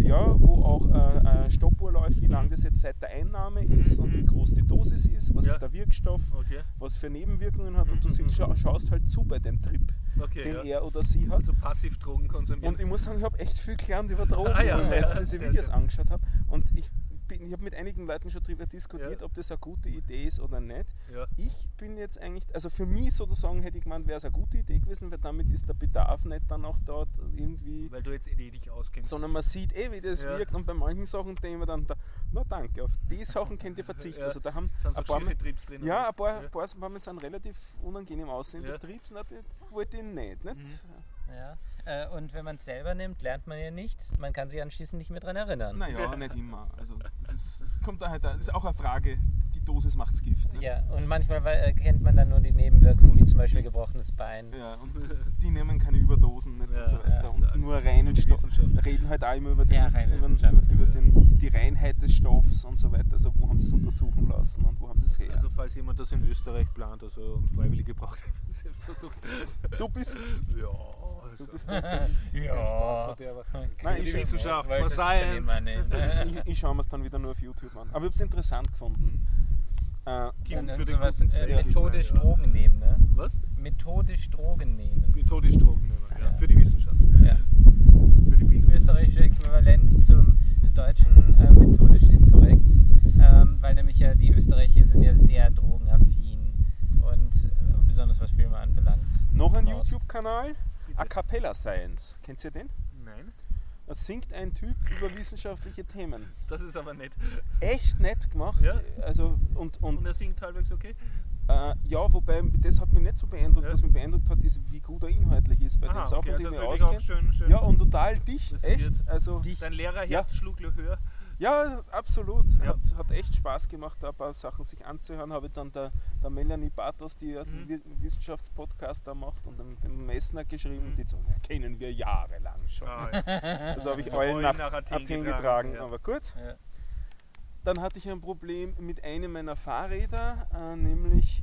ja, wo auch äh, äh, Stoppuhr läuft, wie lange das jetzt seit der Einnahme ist und wie Mhm. groß die Dosis ist, was Ja. ist der Wirkstoff, Okay. was für Nebenwirkungen hat und du Mhm, siehst, mhm. scha schaust halt zu bei dem Trip, Okay. den ja. er oder sie hat. Also passiv Drogen konsumieren. Und ich muss sagen, ich habe echt viel gelernt über Drogen, Ah, ja, wo ich diese Videos angeschaut habe. Und ich, bin- ich habe mit einigen Leuten schon darüber diskutiert, Ja. ob das eine gute Idee ist oder nicht. ja. Ich bin jetzt eigentlich, also für mich sozusagen hätte ich gemeint, wäre es eine gute Idee gewesen, weil damit ist der Bedarf nicht dann auch dort irgendwie, Weil du jetzt eh dich auskennst. sondern man sieht eh, wie das Ja. wirkt. Und bei manchen Sachen denken wir dann, da, na danke, auf die Sachen könnt ihr verzichten. Ja. Also da haben Sind ein paar, Trips drin. ja, ein paar, ein paar jetzt einen relativ unangenehm aussehenden Ja. Na, die wollte ich nicht. nicht? Mhm. Ja. Äh, und wenn man es selber nimmt, lernt man ja nichts. Man kann sich anschließend nicht mehr dran erinnern. Naja, nicht immer. Also das, ist, das kommt da halt, das ist auch eine Frage, die Dosis macht's Gift. Nicht? Ja, und manchmal wei- erkennt man dann nur die Nebenwirkungen, wie zum Beispiel gebrochenes Bein. Ja, und die nehmen keine Überdosen nicht Ja, und so weiter. ja. und nur reinen Stoff. Reden halt auch immer über, den, Ja, über, über, den, die Reinheit des Stoffs und so weiter. Also wo haben sie es untersuchen lassen und wo haben sie es her? Also falls jemand das in Österreich plant also und Freiwillige braucht, Selbstversuch. du bist, Ja, du bist Ja. Nein, ich- die Wissenschaft, nennen, ne? ich, ich schaue mir es dann wieder nur auf YouTube an. Aber ich habe es interessant gefunden. Äh, Kiffen für den sowas, guten äh, methodisch Ja. Drogen nehmen, ne? Was? Methodisch Drogen nehmen. Methodisch Drogen nehmen, ja. Ja. Für die Wissenschaft. Ja. Für die Bildung. österreichische Äquivalent zum deutschen äh, methodisch inkorrekt, ähm, weil nämlich ja die Österreicher sind ja sehr drogenaffin und äh, besonders was Filme anbelangt. noch ein. YouTube-Kanal. A Cappella Science. Kennt ihr den? Nein, Da singt ein Typ über wissenschaftliche Themen. das ist aber nett. Echt nett gemacht. Ja. Also, und, und, Und er singt halbwegs okay? Äh, ja, wobei das hat mich nicht so beeindruckt. Ja. Was mich beeindruckt hat, ist, wie gut er inholdlich ist bei Aha, den Sachen, okay, die also mir auch auskenne. Ja, und total dicht, echt. Also, Dein Lehrerherz schlug höher. Ja, absolut. Ja. Hat, hat echt Spaß gemacht, da ein paar Sachen sich anzuhören. Habe ich dann der, der Melanie Bartos, die den Mhm. Wi- Wissenschaftspodcast da macht, und dem, dem Messner geschrieben. Mhm. Die ja, kennen wir jahrelang schon. Ah, ja. Also habe ich allen nach, nach Athen Athen, getragen, getragen. Aber gut. Dann hatte ich ein Problem mit einem meiner Fahrräder, äh, nämlich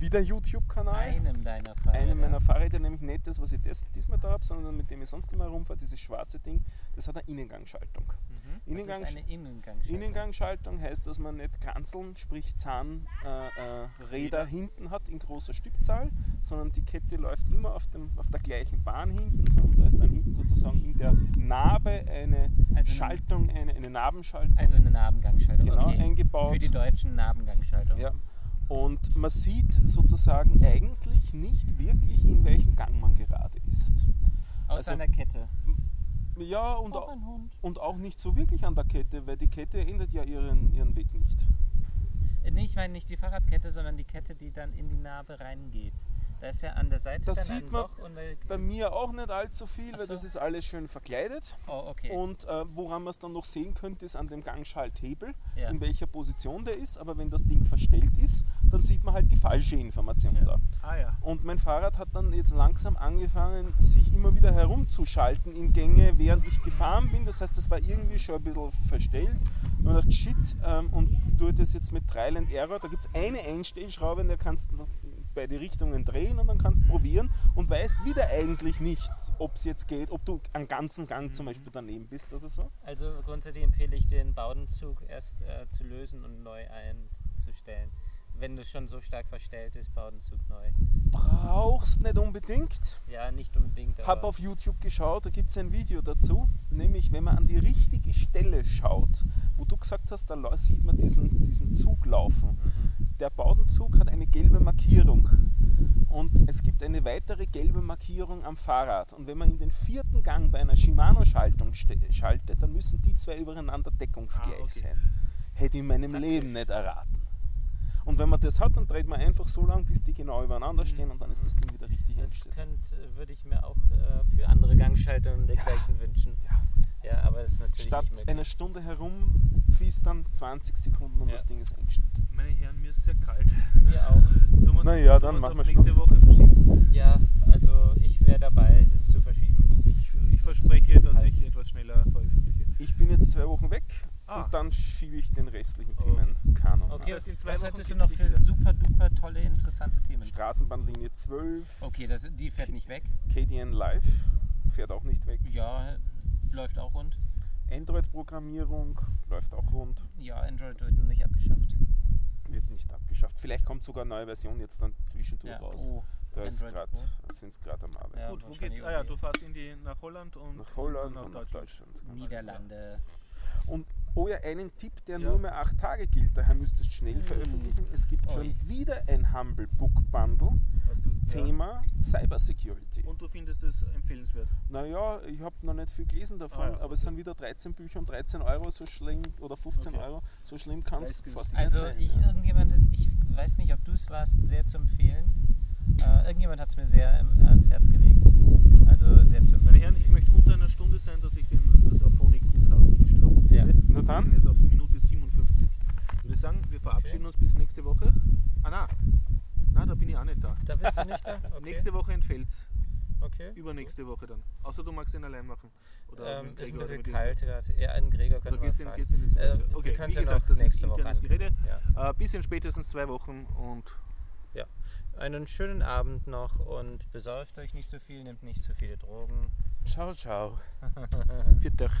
wieder YouTube-Kanal. Einem deiner Fahrräder. Einem meiner Fahrräder, nämlich nicht das, was ich das, diesmal da habe, sondern mit dem ich sonst immer rumfahre, dieses schwarze Ding, das hat eine Innengangschaltung. Mhm. Das ist Innengang, eine Innengangschaltung. Innengangschaltung heißt, dass man nicht Kanzeln, sprich Zahnräder äh, äh, hinten hat in großer Stückzahl, sondern die Kette läuft immer auf, dem, auf der gleichen Bahn hinten, so, und da ist dann hinten sozusagen in der Narbe eine Also Schaltung, eine, eine Nabenschaltung. Also eine Nabengangschaltung. Genau, okay. eingebaut. Für die deutschen Nabengangschaltung. Ja. Und man sieht sozusagen eigentlich nicht wirklich, in welchem Gang man gerade ist. Außer Also- einer Kette. Ja, und, Auch au- ein Hund. und auch nicht so wirklich an der Kette, weil die Kette ändert ja ihren, ihren Weg nicht. Äh, Nee, ich meine nicht die Fahrradkette, sondern die Kette, die dann in die Narbe reingeht. Da ist ja an der Seite Das dann sieht ein man Loch und eine Bei mir auch nicht allzu viel, Ach weil so. das ist alles schön verkleidet. Oh, okay. Und äh, woran man es dann noch sehen könnte, ist an dem Gangschalthebel, Ja. in welcher Position der ist. Aber wenn das Ding verstellt ist, dann sieht man halt die falsche Information Ja. da. Ah ja. Und mein Fahrrad hat dann jetzt langsam angefangen, sich immer wieder herumzuschalten in Gänge, während ich gefahren bin. Das heißt, das war irgendwie schon ein bisschen verstellt. Und ich dachte, shit, ähm, und tue das jetzt mit Trial and Error. Da gibt es eine Einstellschraube, in der kannst du beide Richtungen drehen und dann kannst du probieren und weißt wieder eigentlich nicht, ob es jetzt geht, ob du einen ganzen Gang zum Beispiel daneben bist oder so. Also grundsätzlich empfehle ich den Baudenzug erst äh, zu lösen und neu einzustellen. Wenn das schon so stark verstellt ist, Baudenzug neu. Brauchst nicht unbedingt. Ja, nicht unbedingt. Habe aber- auf YouTube geschaut, da gibt es ein Video dazu, nämlich wenn man an die richtige Stelle schaut, wo du gesagt hast, da sieht man diesen, diesen Zug laufen. Mhm. Der Baudenzug hat eine gelbe Markierung und es gibt eine weitere gelbe Markierung am Fahrrad. Und wenn man in den vierten Gang bei einer Shimano-Schaltung schaltet, dann müssen die zwei übereinander deckungsgleich Ah, okay. sein. Hätte ich in meinem Praktisch. Leben nicht erraten. Und wenn man das hat, dann dreht man einfach so lang, bis die genau übereinander stehen und dann ist das Ding wieder richtig Das könnte, würde ich mir auch äh, für andere Gangschaltungen dergleichen wünschen. Ja. Ja, aber das ist natürlich Statt einer Stunde herum fließt dann 20 Sekunden und Ja. das Ding ist eingestellt. Meine Herren, mir ist sehr kalt. Mir auch. Thomas, Na ja, dann machen wir nächste Schluss. Woche verschieben. Ja, also ich wäre dabei, das zu verschieben. Ich, ich verspreche, dass Halt. ich etwas schneller veröffentliche. Ich bin jetzt zwei Wochen weg Ah. und dann schiebe ich den restlichen Oh. Themenkanon. Okay, heißt, in zwei was Wochen hattest du noch für wieder. super duper tolle, interessante Themen? Straßenbahnlinie 12, Okay, das, die fährt nicht weg. KDN Live, fährt auch nicht weg. Ja, läuft auch rund. Android-Programmierung läuft auch rund, Ja, Android wird noch nicht abgeschafft. wird nicht abgeschafft. Vielleicht kommt sogar eine neue Version jetzt dann zwischendurch Ja, raus. oh, da sind sie gerade am Arbeiten. Ja, Gut, wo geht's? Ah ja, du fährst in die, nach Holland und Nach Holland nach und nach Deutschland. Deutschland. Niederlande. Und oh ja, einen Tipp, der Ja. nur mehr acht Tage gilt, daher müsstest du schnell Mm. veröffentlichen. Es gibt schon Ui. wieder ein Humble Book Bundle, du, ja. Thema Cybersecurity. Und du findest es empfehlenswert. Naja, ich habe noch nicht viel gelesen davon, Ah ja, aber es okay. sind wieder 13 Bücher um 13 Euro, so schlimm, oder 15 Okay. Euro, so schlimm kann es fast nicht Also sein. ich ja. irgendjemand, ich weiß nicht, ob du es warst, sehr zu empfehlen. Äh, irgendjemand hat es mir sehr ähm, ans Herz gelegt. Also sehr zu Meine empfehlen. Herren, ich möchte unter einer Stunde sein, dass ich den, das nicht Ja. Na Wir dann. sind jetzt auf Minute 57. Ich würde sagen, wir verabschieden uns bis nächste Woche. Ah, na. Na, da bin ich auch nicht da. Da bist du nicht da? Okay. Nächste Woche entfällt's. okay. Übernächste Woche dann. Außer du magst den allein machen. Oder Ähm, ist ein bisschen kalt gerade. Ja, einen Gregor Oder können wir fragen. gehst Ähm, Zukunft? Okay, wir können wie es ja gesagt, noch das nächste ist Woche internes Gerede. ankündigen. Ja. Äh, bis in spätestens zwei Wochen und ja. Einen schönen Abend noch und besäuft euch nicht zu viel, nehmt nicht zu viele Drogen. Ciao, ciao. viert euch.